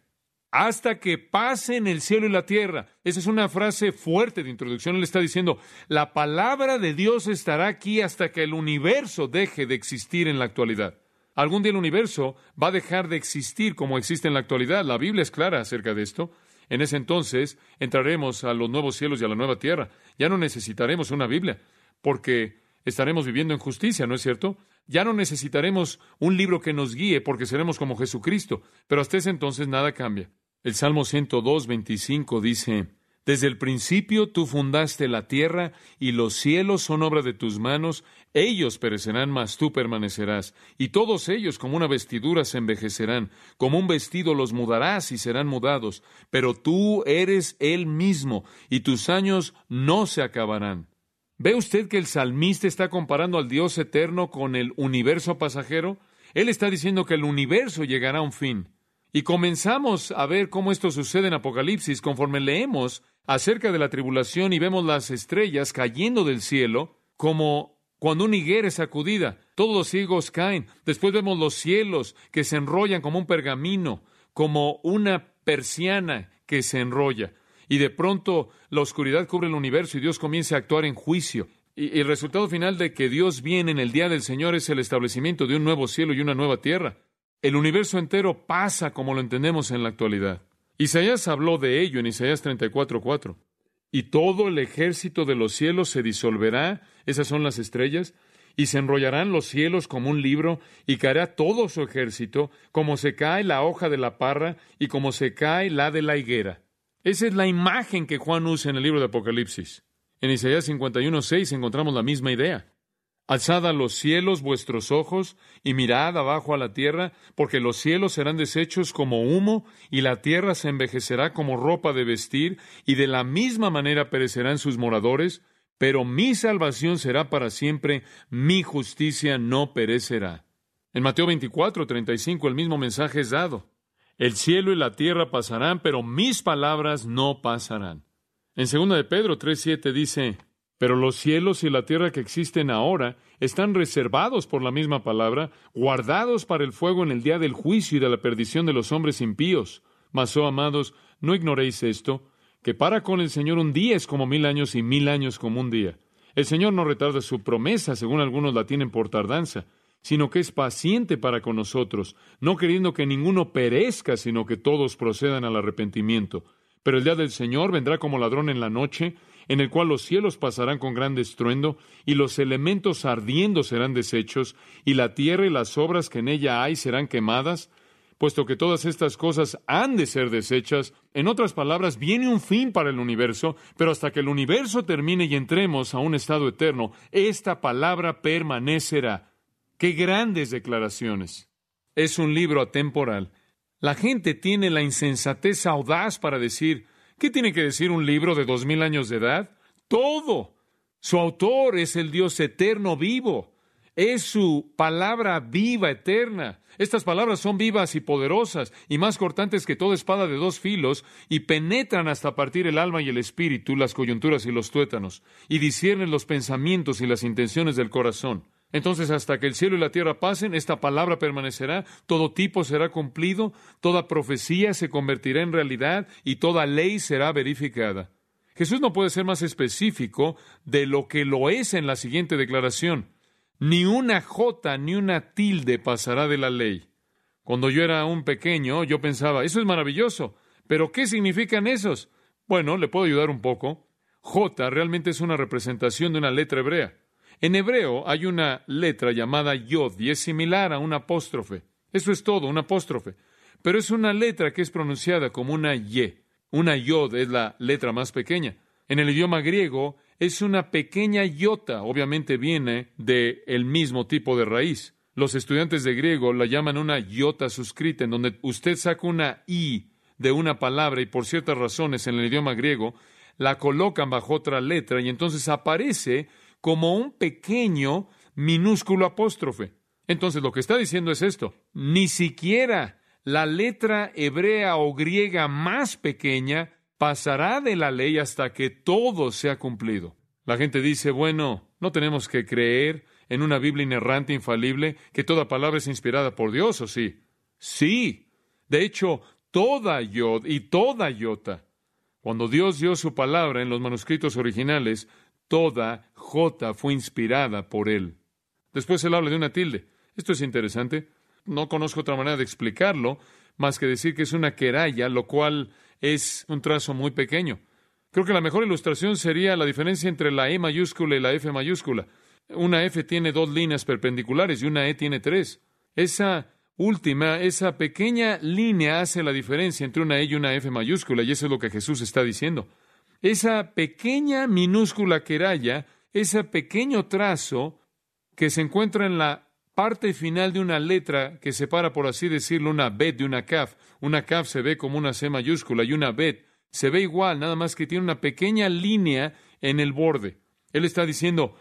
hasta que pasen el cielo y la tierra. Esa es una frase fuerte de introducción. Él está diciendo, la palabra de Dios estará aquí hasta que el universo deje de existir en la actualidad. Algún día el universo va a dejar de existir como existe en la actualidad. La Biblia es clara acerca de esto. En ese entonces entraremos a los nuevos cielos y a la nueva tierra. Ya no necesitaremos una Biblia, porque estaremos viviendo en justicia, ¿no es cierto? Ya no necesitaremos un libro que nos guíe, porque seremos como Jesucristo. Pero hasta ese entonces nada cambia. El Salmo 102, 25 dice, Desde el principio tú fundaste la tierra y los cielos son obra de tus manos, ellos perecerán, mas tú permanecerás, y todos ellos como una vestidura se envejecerán, como un vestido los mudarás y serán mudados, pero tú eres el mismo, y tus años no se acabarán. ¿Ve usted que el salmista está comparando al Dios eterno con el universo pasajero? Él está diciendo que el universo llegará a un fin. Y comenzamos a ver cómo esto sucede en Apocalipsis conforme leemos acerca de la tribulación y vemos las estrellas cayendo del cielo como cuando una higuera es sacudida. Todos los ciegos caen. Después vemos los cielos que se enrollan como un pergamino, como una persiana que se enrolla. Y de pronto la oscuridad cubre el universo y Dios comienza a actuar en juicio. Y el resultado final de que Dios viene en el día del Señor es el establecimiento de un nuevo cielo y una nueva tierra. El universo entero pasa como lo entendemos en la actualidad. Isaías habló de ello en Isaías 34:4. Y todo el ejército de los cielos se disolverá, esas son las estrellas, y se enrollarán los cielos como un libro, y caerá todo su ejército, como se cae la hoja de la parra, y como se cae la de la higuera. Esa es la imagen que Juan usa en el libro de Apocalipsis. En Isaías 51:6 encontramos la misma idea. Alzad a los cielos vuestros ojos y mirad abajo a la tierra, porque los cielos serán deshechos como humo y la tierra se envejecerá como ropa de vestir, y de la misma manera perecerán sus moradores, pero mi salvación será para siempre, mi justicia no perecerá. En Mateo 24, 35 el mismo mensaje es dado. El cielo y la tierra pasarán, pero mis palabras no pasarán. En 2 de Pedro 3.7 dice, pero los cielos y la tierra que existen ahora están reservados por la misma palabra, guardados para el fuego en el día del juicio y de la perdición de los hombres impíos. Mas, oh amados, no ignoréis esto, que para con el Señor un día es como mil años y mil años como un día. El Señor no retarda su promesa, según algunos la tienen por tardanza, sino que es paciente para con nosotros, no queriendo que ninguno perezca, sino que todos procedan al arrepentimiento. Pero el día del Señor vendrá como ladrón en la noche, en el cual los cielos pasarán con gran estruendo, y los elementos ardiendo serán deshechos, y la tierra y las obras que en ella hay serán quemadas, puesto que todas estas cosas han de ser deshechas. En otras palabras, viene un fin para el universo, pero hasta que el universo termine y entremos a un estado eterno, esta palabra permanecerá. ¡Qué grandes declaraciones! Es un libro atemporal. La gente tiene la insensatez audaz para decir, ¿Qué tiene que decir un libro de dos mil años de edad? Todo. Su autor es el Dios eterno vivo. Es su palabra viva, eterna. Estas palabras son vivas y poderosas, y más cortantes que toda espada de dos filos, y penetran hasta partir el alma y el espíritu, las coyunturas y los tuétanos, y disciernen los pensamientos y las intenciones del corazón. Entonces, hasta que el cielo y la tierra pasen, esta palabra permanecerá, todo tipo será cumplido, toda profecía se convertirá en realidad y toda ley será verificada. Jesús no puede ser más específico de lo que lo es en la siguiente declaración. Ni una jota ni una tilde pasará de la ley. Cuando yo era un pequeño, yo pensaba, eso es maravilloso, pero ¿qué significan esos? Bueno, le puedo ayudar un poco. J realmente es una representación de una letra hebrea. En hebreo hay una letra llamada yod y es similar a un apóstrofe. Eso es todo, un apóstrofe. Pero es una letra que es pronunciada como una y. Una yod es la letra más pequeña. En el idioma griego es una pequeña iota, obviamente viene del el mismo tipo de raíz. Los estudiantes de griego la llaman una iota suscrita, en donde usted saca una i de una palabra y por ciertas razones en el idioma griego la colocan bajo otra letra y entonces aparece como un pequeño, minúsculo apóstrofe. Entonces lo que está diciendo es esto, ni siquiera la letra hebrea o griega más pequeña pasará de la ley hasta que todo sea cumplido. La gente dice, bueno, no tenemos que creer en una Biblia inerrante, infalible, que toda palabra es inspirada por Dios, ¿o sí? Sí. De hecho, toda yod y toda iota. Cuando Dios dio su palabra en los manuscritos originales, toda J fue inspirada por él. Después él habla de una tilde. Esto es interesante. No conozco otra manera de explicarlo más que decir que es una queralla, lo cual es un trazo muy pequeño. Creo que la mejor ilustración sería la diferencia entre la E mayúscula y la F mayúscula. Una F tiene dos líneas perpendiculares y una E tiene tres. Esa última, esa pequeña línea hace la diferencia entre una E y una F mayúscula, y eso es lo que Jesús está diciendo. Esa pequeña minúscula queralla, ese pequeño trazo que se encuentra en la parte final de una letra que separa, por así decirlo, una bet de una kaf. Una kaf se ve como una C mayúscula y una bet se ve igual, nada más que tiene una pequeña línea en el borde. Él está diciendo,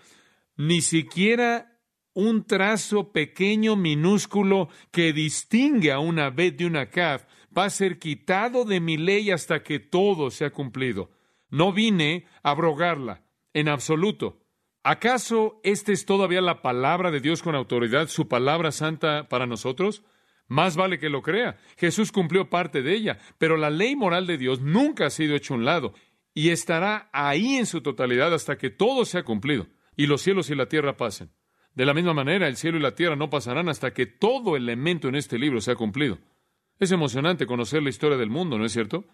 ni siquiera un trazo pequeño, minúsculo, que distingue a una bet de una kaf, va a ser quitado de mi ley hasta que todo sea cumplido. No vine a abrogarla, en absoluto. ¿Acaso esta es todavía la palabra de Dios con autoridad, su palabra santa para nosotros? Más vale que lo crea. Jesús cumplió parte de ella, pero la ley moral de Dios nunca ha sido hecha a un lado y estará ahí en su totalidad hasta que todo sea cumplido y los cielos y la tierra pasen. De la misma manera, el cielo y la tierra no pasarán hasta que todo elemento en este libro sea cumplido. Es emocionante conocer la historia del mundo, ¿no es cierto?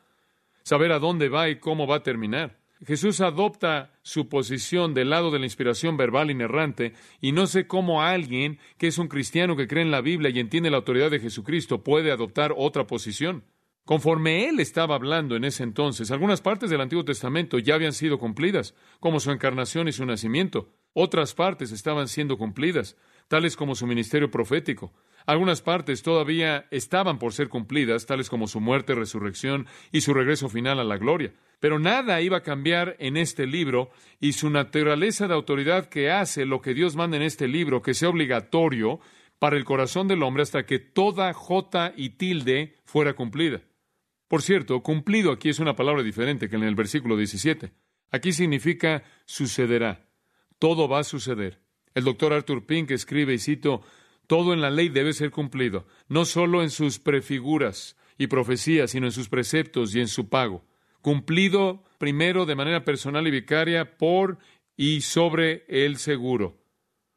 Saber a dónde va y cómo va a terminar. Jesús adopta su posición del lado de la inspiración verbal inerrante y no sé cómo alguien que es un cristiano que cree en la Biblia y entiende la autoridad de Jesucristo puede adoptar otra posición. Conforme él estaba hablando en ese entonces, algunas partes del Antiguo Testamento ya habían sido cumplidas, como su encarnación y su nacimiento. Otras partes estaban siendo cumplidas, tales como su ministerio profético. Algunas partes todavía estaban por ser cumplidas, tales como su muerte, resurrección y su regreso final a la gloria. Pero nada iba a cambiar en este libro y su naturaleza de autoridad que hace lo que Dios manda en este libro, que sea obligatorio para el corazón del hombre hasta que toda J y tilde fuera cumplida. Por cierto, cumplido aquí es una palabra diferente que en el versículo 17. Aquí significa sucederá. Todo va a suceder. El doctor Arthur Pink escribe, y cito, todo en la ley debe ser cumplido, no solo en sus prefiguras y profecías, sino en sus preceptos y en su pago. Cumplido primero de manera personal y vicaria por y sobre el seguro,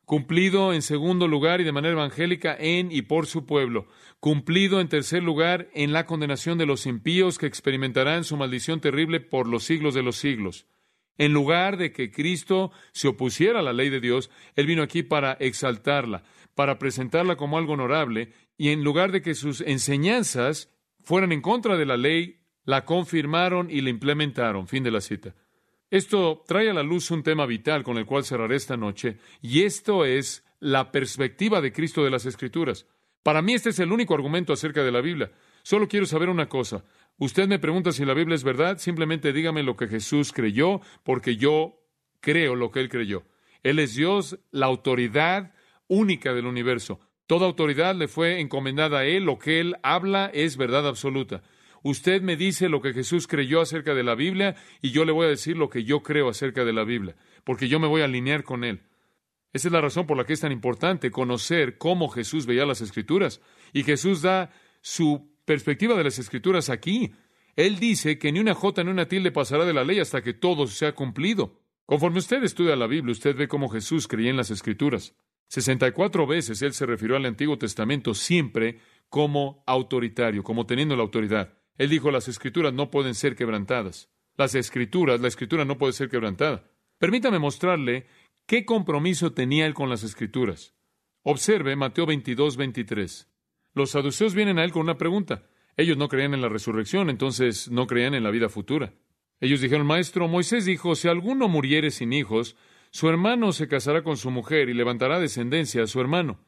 cumplido en segundo lugar y de manera evangélica en y por su pueblo, cumplido en tercer lugar en la condenación de los impíos que experimentarán su maldición terrible por los siglos de los siglos. En lugar de que Cristo se opusiera a la ley de Dios, Él vino aquí para exaltarla, para presentarla como algo honorable, y en lugar de que sus enseñanzas fueran en contra de la ley, la confirmaron y la implementaron. Fin de la cita. Esto trae a la luz un tema vital con el cual cerraré esta noche, y esto es la perspectiva de Cristo de las Escrituras. Para mí este es el único argumento acerca de la Biblia. Solo quiero saber una cosa. Usted me pregunta si la Biblia es verdad, simplemente dígame lo que Jesús creyó, porque yo creo lo que él creyó. Él es Dios, la autoridad única del universo. Toda autoridad le fue encomendada a él, lo que él habla es verdad absoluta. Usted me dice lo que Jesús creyó acerca de la Biblia y yo le voy a decir lo que yo creo acerca de la Biblia, porque yo me voy a alinear con Él. Esa es la razón por la que es tan importante conocer cómo Jesús veía las Escrituras. Y Jesús da su perspectiva de las Escrituras aquí. Él dice que ni una jota ni una tilde pasará de la ley hasta que todo sea cumplido. Conforme usted estudia la Biblia, usted ve cómo Jesús creía en las Escrituras. Sesenta y cuatro veces él se refirió al Antiguo Testamento siempre como autoritario, como teniendo la autoridad. Él dijo, las escrituras no pueden ser quebrantadas. Las escrituras, la escritura no puede ser quebrantada. Permítame mostrarle qué compromiso tenía él con las escrituras. Observe Mateo 22, 23. Los saduceos vienen a él con una pregunta. Ellos no creían en la resurrección, entonces no creían en la vida futura. Ellos dijeron, Maestro, Moisés dijo, si alguno muriere sin hijos, su hermano se casará con su mujer y levantará descendencia a su hermano.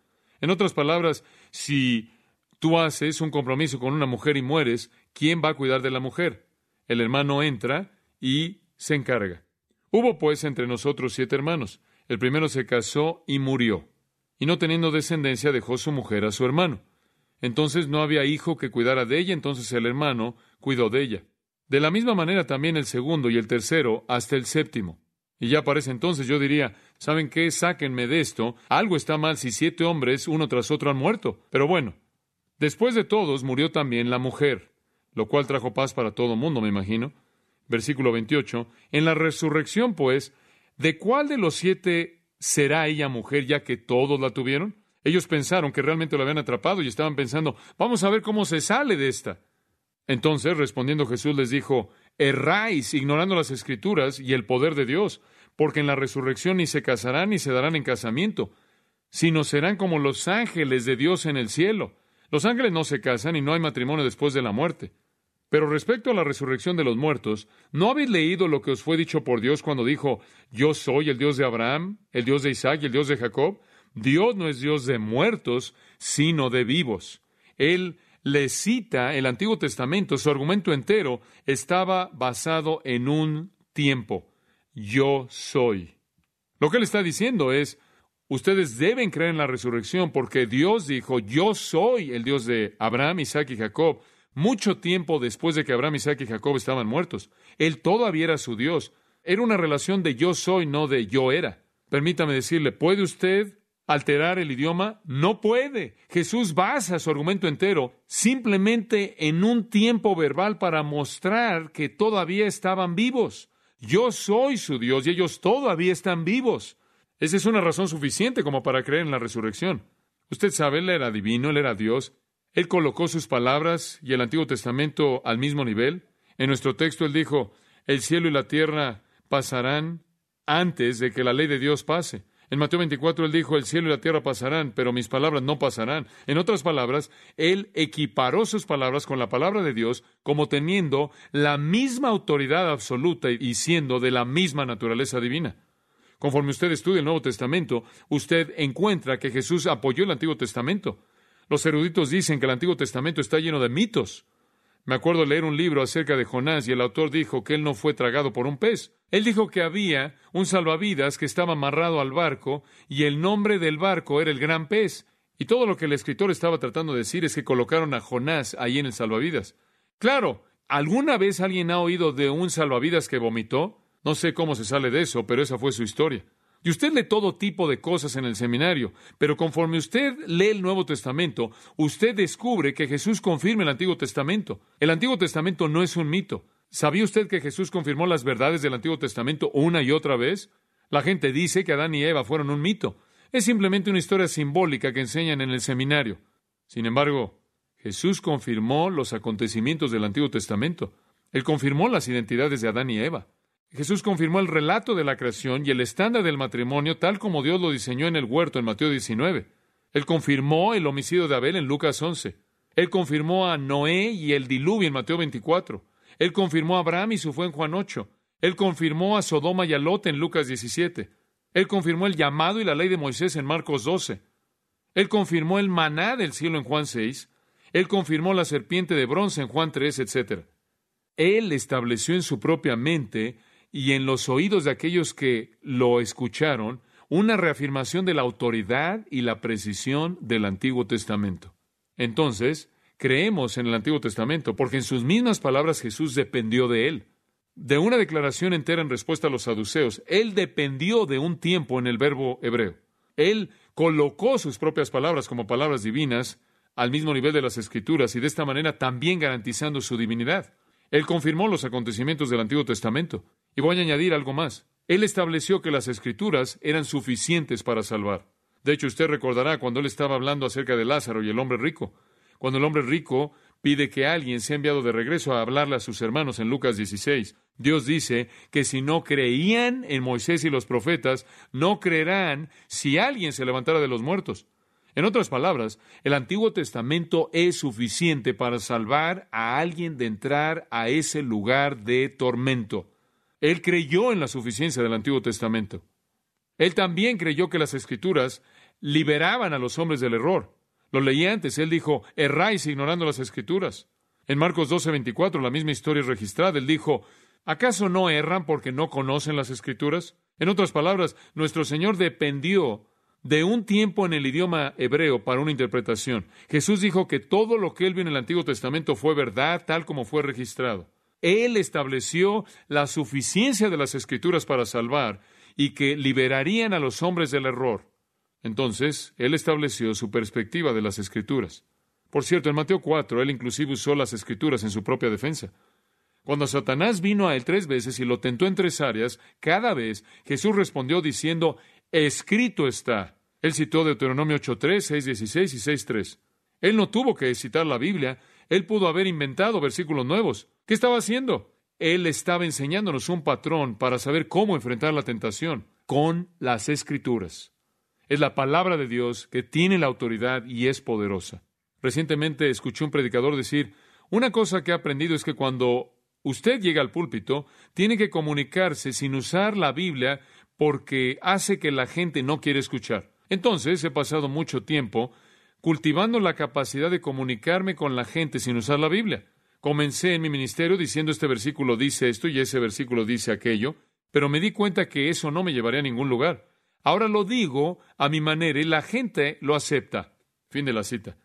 En otras palabras, si tú haces un compromiso con una mujer y mueres, ¿quién va a cuidar de la mujer? El hermano entra y se encarga. Hubo pues entre nosotros siete hermanos. El primero se casó y murió, y no teniendo descendencia dejó su mujer a su hermano. Entonces no había hijo que cuidara de ella, entonces el hermano cuidó de ella. De la misma manera también el segundo y el tercero hasta el séptimo. Y ya para ese entonces yo diría, ¿saben qué? Sáquenme de esto. Algo está mal si siete hombres uno tras otro han muerto. Pero bueno, Después de todos murió también la mujer. lo cual trajo paz para todo mundo, me imagino. Versículo 28. En la resurrección, pues, ¿de cuál de los siete será ella mujer ya que todos la tuvieron? Ellos pensaron que realmente lo habían atrapado y estaban pensando, vamos a ver cómo se sale de esta. Entonces, respondiendo Jesús les dijo, erráis ignorando las escrituras y el poder de Dios, porque en la resurrección ni se casarán ni se darán en casamiento, sino serán como los ángeles de Dios en el cielo. Los ángeles no se casan y no hay matrimonio después de la muerte. Pero respecto a la resurrección de los muertos, ¿no habéis leído lo que os fue dicho por Dios cuando dijo, Yo soy el Dios de Abraham, el Dios de Isaac y el Dios de Jacob? Dios no es Dios de muertos, sino de vivos. Él le cita el Antiguo Testamento, su argumento entero estaba basado en un tiempo. Yo soy. Lo que él está diciendo es, ustedes deben creer en la resurrección porque Dios dijo, yo soy el Dios de Abraham, Isaac y Jacob, mucho tiempo después de que Abraham, Isaac y Jacob estaban muertos. Él todavía era su Dios. Era una relación de yo soy, no de yo era. Permítame decirle, ¿puede usted alterar el idioma? No puede. Jesús basa su argumento entero simplemente en un tiempo verbal para mostrar que todavía estaban vivos. Yo soy su Dios y ellos todavía están vivos. Esa es una razón suficiente como para creer en la resurrección. Usted sabe, Él era divino, Él era Dios. Él colocó sus palabras y el Antiguo Testamento al mismo nivel. En nuestro texto Él dijo, el cielo y la tierra pasarán antes de que la ley de Dios pase. En Mateo 24 él dijo, el cielo y la tierra pasarán, pero mis palabras no pasarán. En otras palabras, él equiparó sus palabras con la palabra de Dios como teniendo la misma autoridad absoluta y siendo de la misma naturaleza divina. Conforme usted estudia el Nuevo Testamento, usted encuentra que Jesús apoyó el Antiguo Testamento. Los eruditos dicen que el Antiguo Testamento está lleno de mitos. Me acuerdo leer un libro acerca de Jonás y el autor dijo que él no fue tragado por un pez. Él dijo que había un salvavidas que estaba amarrado al barco y el nombre del barco era el gran pez. Y todo lo que el escritor estaba tratando de decir es que colocaron a Jonás ahí en el salvavidas. Claro, ¿alguna vez alguien ha oído de un salvavidas que vomitó? No sé cómo se sale de eso, pero esa fue su historia. Y usted lee todo tipo de cosas en el seminario, pero conforme usted lee el Nuevo Testamento, usted descubre que Jesús confirma el Antiguo Testamento. El Antiguo Testamento no es un mito. ¿Sabía usted que Jesús confirmó las verdades del Antiguo Testamento una y otra vez? La gente dice que Adán y Eva fueron un mito. Es simplemente una historia simbólica que enseñan en el seminario. Sin embargo, Jesús confirmó los acontecimientos del Antiguo Testamento. Él confirmó las identidades de Adán y Eva. Jesús confirmó el relato de la creación y el estándar del matrimonio tal como Dios lo diseñó en el huerto en Mateo 19. Él confirmó el homicidio de Abel en Lucas 11. Él confirmó a Noé y el diluvio en Mateo 24. Él confirmó a Abraham y su fue en Juan 8. Él confirmó a Sodoma y a Lot en Lucas 17. Él confirmó el llamado y la ley de Moisés en Marcos 12. Él confirmó el maná del cielo en Juan 6. Él confirmó la serpiente de bronce en Juan 3, etc. Él estableció en su propia mente y en los oídos de aquellos que lo escucharon una reafirmación de la autoridad y la precisión del Antiguo Testamento. Entonces, creemos en el Antiguo Testamento porque en sus mismas palabras Jesús dependió de él. De una declaración entera en respuesta a los saduceos, él dependió de un tiempo en el verbo hebreo. Él colocó sus propias palabras como palabras divinas al mismo nivel de las escrituras y de esta manera también garantizando su divinidad. Él confirmó los acontecimientos del Antiguo Testamento. Y voy a añadir algo más. Él estableció que las escrituras eran suficientes para salvar. De hecho, usted recordará cuando él estaba hablando acerca de Lázaro y el hombre rico. Cuando el hombre rico pide que alguien sea enviado de regreso a hablarle a sus hermanos en Lucas 16. Dios dice que si no creían en Moisés y los profetas, no creerán si alguien se levantara de los muertos. En otras palabras, el Antiguo Testamento es suficiente para salvar a alguien de entrar a ese lugar de tormento. Él creyó en la suficiencia del Antiguo Testamento. Él también creyó que las escrituras liberaban a los hombres del error. Lo leí antes, él dijo, erráis ignorando las escrituras. En Marcos 12:24 la misma historia es registrada. Él dijo, ¿acaso no erran porque no conocen las escrituras? En otras palabras, nuestro Señor dependió de un tiempo en el idioma hebreo para una interpretación. Jesús dijo que todo lo que él vio en el Antiguo Testamento fue verdad tal como fue registrado. Él estableció la suficiencia de las escrituras para salvar y que liberarían a los hombres del error. Entonces, Él estableció su perspectiva de las escrituras. Por cierto, en Mateo 4, él inclusive usó las escrituras en su propia defensa. Cuando Satanás vino a él tres veces y lo tentó en tres áreas, cada vez Jesús respondió diciendo, escrito está. Él citó Deuteronomio 8.3, 6.16 y 6.3. Él no tuvo que citar la Biblia, él pudo haber inventado versículos nuevos. ¿Qué estaba haciendo? Él estaba enseñándonos un patrón para saber cómo enfrentar la tentación con las escrituras. Es la palabra de Dios que tiene la autoridad y es poderosa. Recientemente escuché un predicador decir, una cosa que he aprendido es que cuando usted llega al púlpito, tiene que comunicarse sin usar la Biblia porque hace que la gente no quiere escuchar. Entonces he pasado mucho tiempo cultivando la capacidad de comunicarme con la gente sin usar la Biblia. Comencé en mi ministerio diciendo este versículo dice esto y ese versículo dice aquello, pero me di cuenta que eso no me llevaría a ningún lugar. Ahora lo digo a mi manera y la gente lo acepta. Fin de la cita.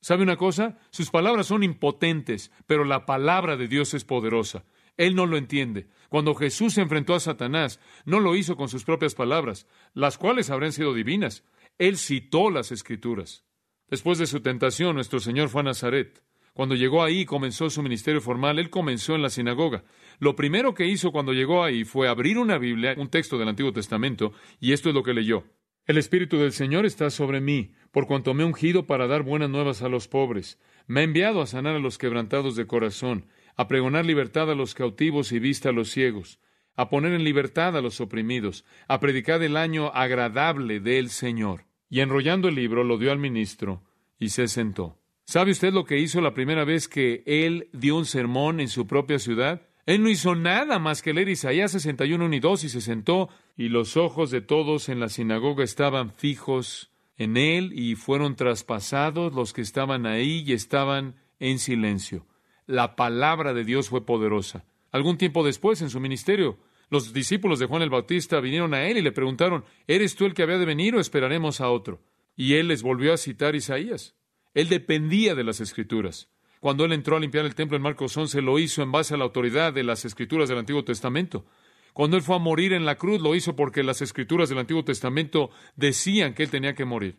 ¿Sabe una cosa? Sus palabras son impotentes, pero la palabra de Dios es poderosa. Él no lo entiende. Cuando Jesús se enfrentó a Satanás, no lo hizo con sus propias palabras, las cuales habrían sido divinas. Él citó las escrituras. Después de su tentación, nuestro Señor fue a Nazaret. Cuando llegó ahí y comenzó su ministerio formal, él comenzó en la sinagoga. Lo primero que hizo cuando llegó ahí fue abrir una Biblia, un texto del Antiguo Testamento, y esto es lo que leyó. El Espíritu del Señor está sobre mí, por cuanto me he ungido para dar buenas nuevas a los pobres. Me ha enviado a sanar a los quebrantados de corazón, a pregonar libertad a los cautivos y vista a los ciegos, a poner en libertad a los oprimidos, a predicar el año agradable del Señor. Y enrollando el libro lo dio al ministro y se sentó. ¿Sabe usted lo que hizo la primera vez que él dio un sermón en su propia ciudad? Él no hizo nada más que leer Isaías 61, 1 y 2 y se sentó, y los ojos de todos en la sinagoga estaban fijos en él y fueron traspasados los que estaban ahí y estaban en silencio. La palabra de Dios fue poderosa. Algún tiempo después, en su ministerio, los discípulos de Juan el Bautista vinieron a él y le preguntaron, ¿eres tú el que había de venir o esperaremos a otro? Y él les volvió a citar Isaías. Él dependía de las escrituras. Cuando él entró a limpiar el templo en Marcos 11, lo hizo en base a la autoridad de las escrituras del Antiguo Testamento. Cuando él fue a morir en la cruz, lo hizo porque las escrituras del Antiguo Testamento decían que él tenía que morir.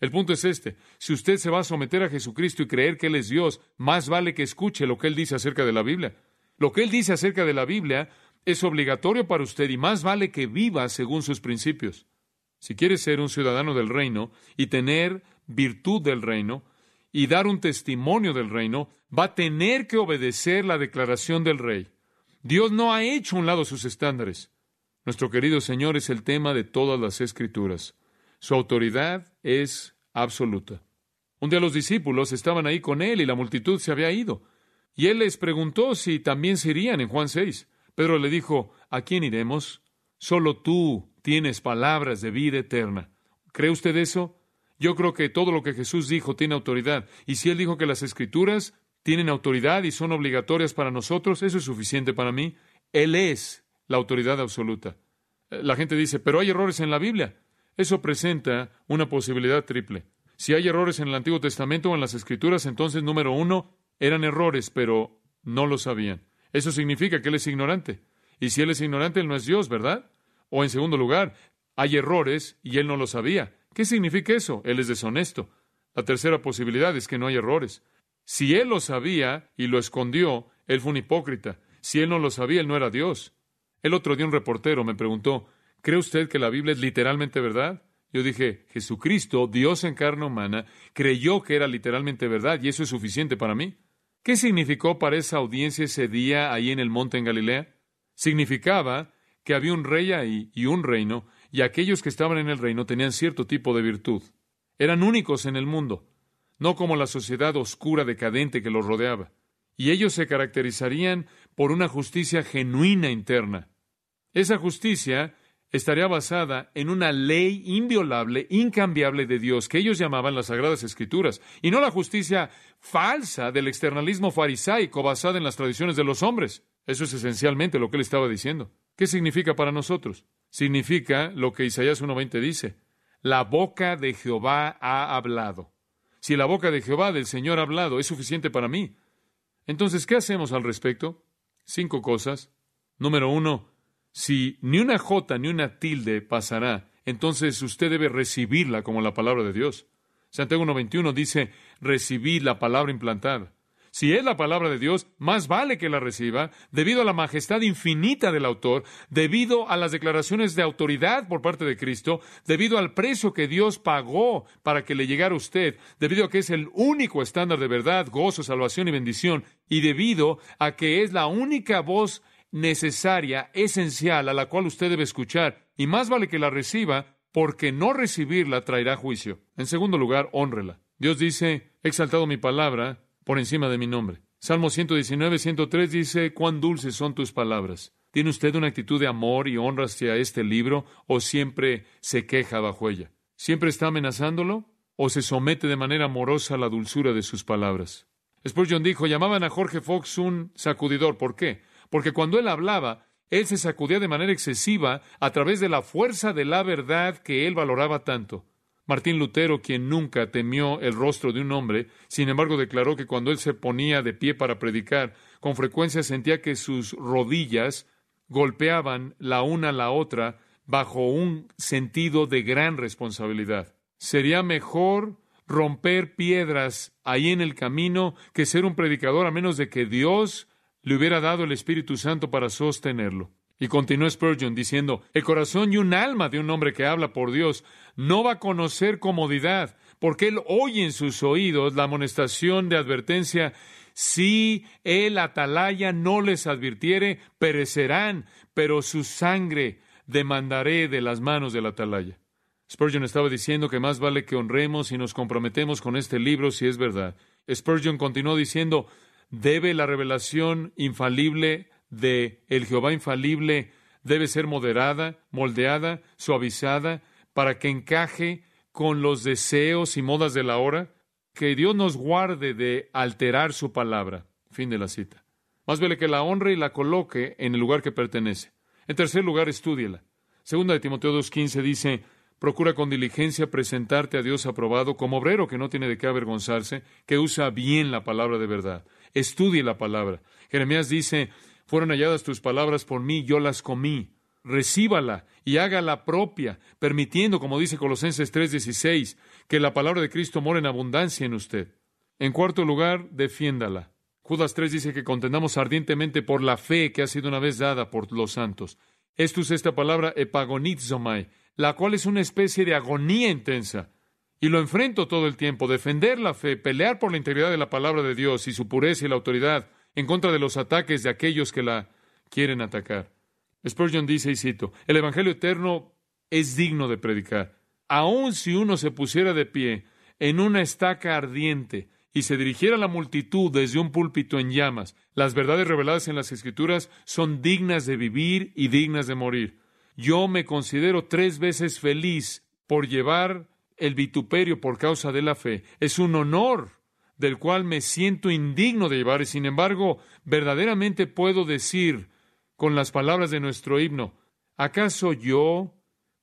El punto es este. Si usted se va a someter a Jesucristo y creer que Él es Dios, más vale que escuche lo que Él dice acerca de la Biblia. Lo que Él dice acerca de la Biblia es obligatorio para usted y más vale que viva según sus principios. Si quiere ser un ciudadano del reino y tener virtud del reino y dar un testimonio del reino, va a tener que obedecer la declaración del rey. Dios no ha hecho un lado sus estándares. Nuestro querido Señor es el tema de todas las escrituras. Su autoridad es absoluta. Un día los discípulos estaban ahí con él y la multitud se había ido. Y él les preguntó si también se irían en Juan 6. Pedro le dijo, ¿A quién iremos? Solo tú tienes palabras de vida eterna. ¿Cree usted eso? Yo creo que todo lo que Jesús dijo tiene autoridad. Y si Él dijo que las escrituras tienen autoridad y son obligatorias para nosotros, eso es suficiente para mí. Él es la autoridad absoluta. La gente dice, pero hay errores en la Biblia. Eso presenta una posibilidad triple. Si hay errores en el Antiguo Testamento o en las Escrituras, entonces, número uno, eran errores, pero no lo sabían. Eso significa que Él es ignorante. Y si Él es ignorante, Él no es Dios, ¿verdad? O en segundo lugar, hay errores y Él no lo sabía. ¿Qué significa eso? Él es deshonesto. La tercera posibilidad es que no hay errores. Si Él lo sabía y lo escondió, Él fue un hipócrita. Si Él no lo sabía, Él no era Dios. El otro día un reportero me preguntó, ¿cree usted que la Biblia es literalmente verdad? Yo dije, Jesucristo, Dios en carne humana, creyó que era literalmente verdad y eso es suficiente para mí. ¿Qué significó para esa audiencia ese día ahí en el monte en Galilea? Significaba que había un rey ahí y un reino, y aquellos que estaban en el reino tenían cierto tipo de virtud. Eran únicos en el mundo, no como la sociedad oscura decadente que los rodeaba. Y ellos se caracterizarían por una justicia genuina interna. Esa justicia estaría basada en una ley inviolable, incambiable de Dios, que ellos llamaban las Sagradas Escrituras, y no la justicia falsa del externalismo farisaico basada en las tradiciones de los hombres. Eso es esencialmente lo que él estaba diciendo. ¿Qué significa para nosotros? Significa lo que Isaías 1.20 dice. La boca de Jehová ha hablado. Si la boca de Jehová del Señor ha hablado, es suficiente para mí. Entonces, ¿qué hacemos al respecto? Cinco cosas. Número uno, si ni una jota ni una tilde pasará, entonces usted debe recibirla como la palabra de Dios. Santiago 1.21 dice, recibir la palabra implantada. Si es la palabra de Dios, más vale que la reciba, debido a la majestad infinita del autor, debido a las declaraciones de autoridad por parte de Cristo, debido al precio que Dios pagó para que le llegara a usted, debido a que es el único estándar de verdad, gozo, salvación y bendición, y debido a que es la única voz necesaria, esencial, a la cual usted debe escuchar, y más vale que la reciba, porque no recibirla traerá juicio. En segundo lugar, honrela. Dios dice, he exaltado mi palabra, por encima de mi nombre. Salmo 119, 103 dice, cuán dulces son tus palabras. ¿Tiene usted una actitud de amor y honra hacia este libro o siempre se queja bajo ella? ¿Siempre está amenazándolo o se somete de manera amorosa a la dulzura de sus palabras? Spurgeon dijo, llamaban a Jorge Fox un sacudidor. ¿Por qué? Porque cuando él hablaba, él se sacudía de manera excesiva a través de la fuerza de la verdad que él valoraba tanto. Martín Lutero, quien nunca temió el rostro de un hombre, sin embargo declaró que cuando él se ponía de pie para predicar, con frecuencia sentía que sus rodillas golpeaban la una a la otra bajo un sentido de gran responsabilidad. Sería mejor romper piedras ahí en el camino que ser un predicador a menos de que Dios le hubiera dado el Espíritu Santo para sostenerlo. Y continuó Spurgeon diciendo, el corazón y un alma de un hombre que habla por Dios no va a conocer comodidad, porque él oye en sus oídos la amonestación de advertencia, si el atalaya no les advirtiere, perecerán, pero su sangre demandaré de las manos del atalaya. Spurgeon estaba diciendo que más vale que honremos y nos comprometemos con este libro si es verdad. Spurgeon continuó diciendo, debe la revelación infalible de el Jehová infalible debe ser moderada, moldeada, suavizada, para que encaje con los deseos y modas de la hora. Que Dios nos guarde de alterar su palabra. Fin de la cita. Más vale que la honre y la coloque en el lugar que pertenece. En tercer lugar, estúdiela. Segunda de Timoteo 2.15 dice, procura con diligencia presentarte a Dios aprobado como obrero que no tiene de qué avergonzarse, que usa bien la palabra de verdad. Estudie la palabra. Jeremías dice, fueron halladas tus palabras por mí, yo las comí. Recíbala y hágala propia, permitiendo, como dice Colosenses 3:16, que la palabra de Cristo more en abundancia en usted. En cuarto lugar, defiéndala. Judas 3 dice que contendamos ardientemente por la fe que ha sido una vez dada por los santos. Esto es esta palabra epagonizomai, la cual es una especie de agonía intensa. Y lo enfrento todo el tiempo, defender la fe, pelear por la integridad de la palabra de Dios y su pureza y la autoridad, en contra de los ataques de aquellos que la quieren atacar. Spurgeon dice, y cito, el Evangelio eterno es digno de predicar. Aun si uno se pusiera de pie en una estaca ardiente y se dirigiera a la multitud desde un púlpito en llamas, las verdades reveladas en las Escrituras son dignas de vivir y dignas de morir. Yo me considero tres veces feliz por llevar el vituperio por causa de la fe. Es un honor del cual me siento indigno de llevar, y sin embargo, verdaderamente puedo decir con las palabras de nuestro himno, ¿acaso yo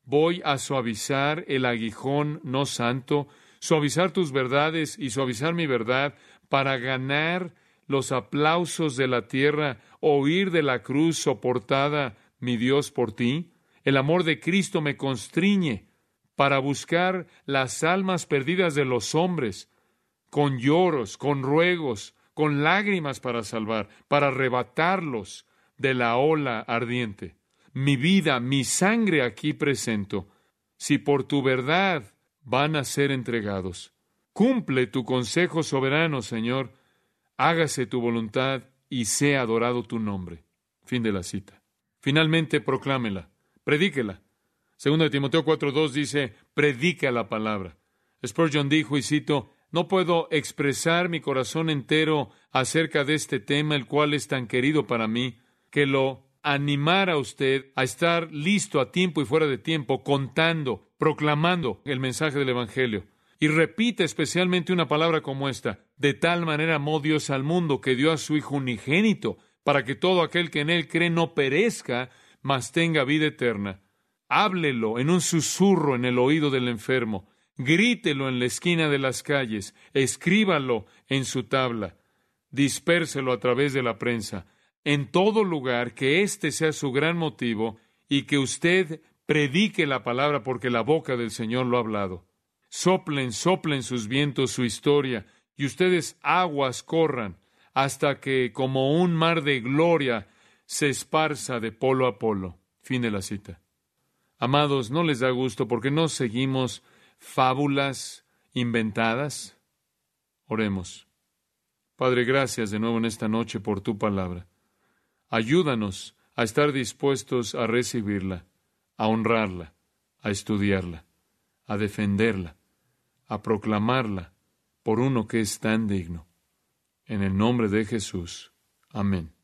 voy a suavizar el aguijón no santo, suavizar tus verdades y suavizar mi verdad para ganar los aplausos de la tierra, oír de la cruz soportada, mi Dios, por ti? El amor de Cristo me constriñe para buscar las almas perdidas de los hombres, con lloros, con ruegos, con lágrimas para salvar, para arrebatarlos de la ola ardiente. Mi vida, mi sangre aquí presento, si por tu verdad van a ser entregados. Cumple tu consejo soberano, Señor, hágase tu voluntad y sea adorado tu nombre. Fin de la cita. Finalmente, proclámela, predíquela. Segundo de Timoteo 4.2 dice, predica la palabra. Spurgeon dijo, y cito, no puedo expresar mi corazón entero acerca de este tema, el cual es tan querido para mí, que lo animara a usted a estar listo a tiempo y fuera de tiempo, contando, proclamando el mensaje del Evangelio. Y repite especialmente una palabra como esta, de tal manera amó Dios al mundo que dio a su Hijo unigénito, para que todo aquel que en él cree no perezca, mas tenga vida eterna. Háblelo en un susurro en el oído del enfermo, grítelo en la esquina de las calles, escríbalo en su tabla, dispérselo a través de la prensa, en todo lugar, que este sea su gran motivo y que usted predique la palabra porque la boca del Señor lo ha hablado. Soplen, soplen sus vientos su historia y ustedes aguas corran hasta que como un mar de gloria se esparza de polo a polo. Fin de la cita. Amados, ¿no les da gusto porque no seguimos fábulas inventadas? Oremos. Padre, gracias de nuevo en esta noche por tu palabra. Ayúdanos a estar dispuestos a recibirla, a honrarla, a estudiarla, a defenderla, a proclamarla por uno que es tan digno. En el nombre de Jesús. Amén.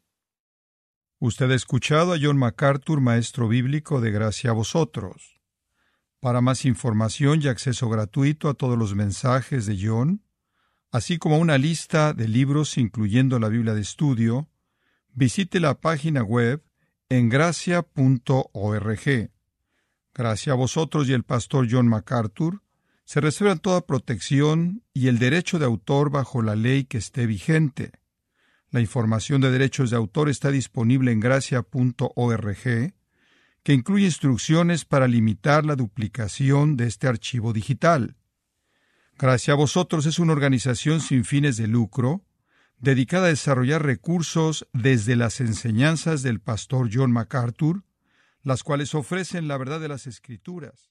Usted ha escuchado a John MacArthur, maestro bíblico de Gracia a vosotros. Para más información y acceso gratuito a todos los mensajes de John, así como una lista de libros incluyendo la Biblia de estudio, visite la página web en gracia.org. Gracias a vosotros y el pastor John MacArthur se reservan toda protección y el derecho de autor bajo la ley que esté vigente. La información de derechos de autor está disponible en gracia.org, que incluye instrucciones para limitar la duplicación de este archivo digital. Gracia a vosotros es una organización sin fines de lucro, dedicada a desarrollar recursos desde las enseñanzas del pastor John MacArthur, las cuales ofrecen la verdad de las Escrituras.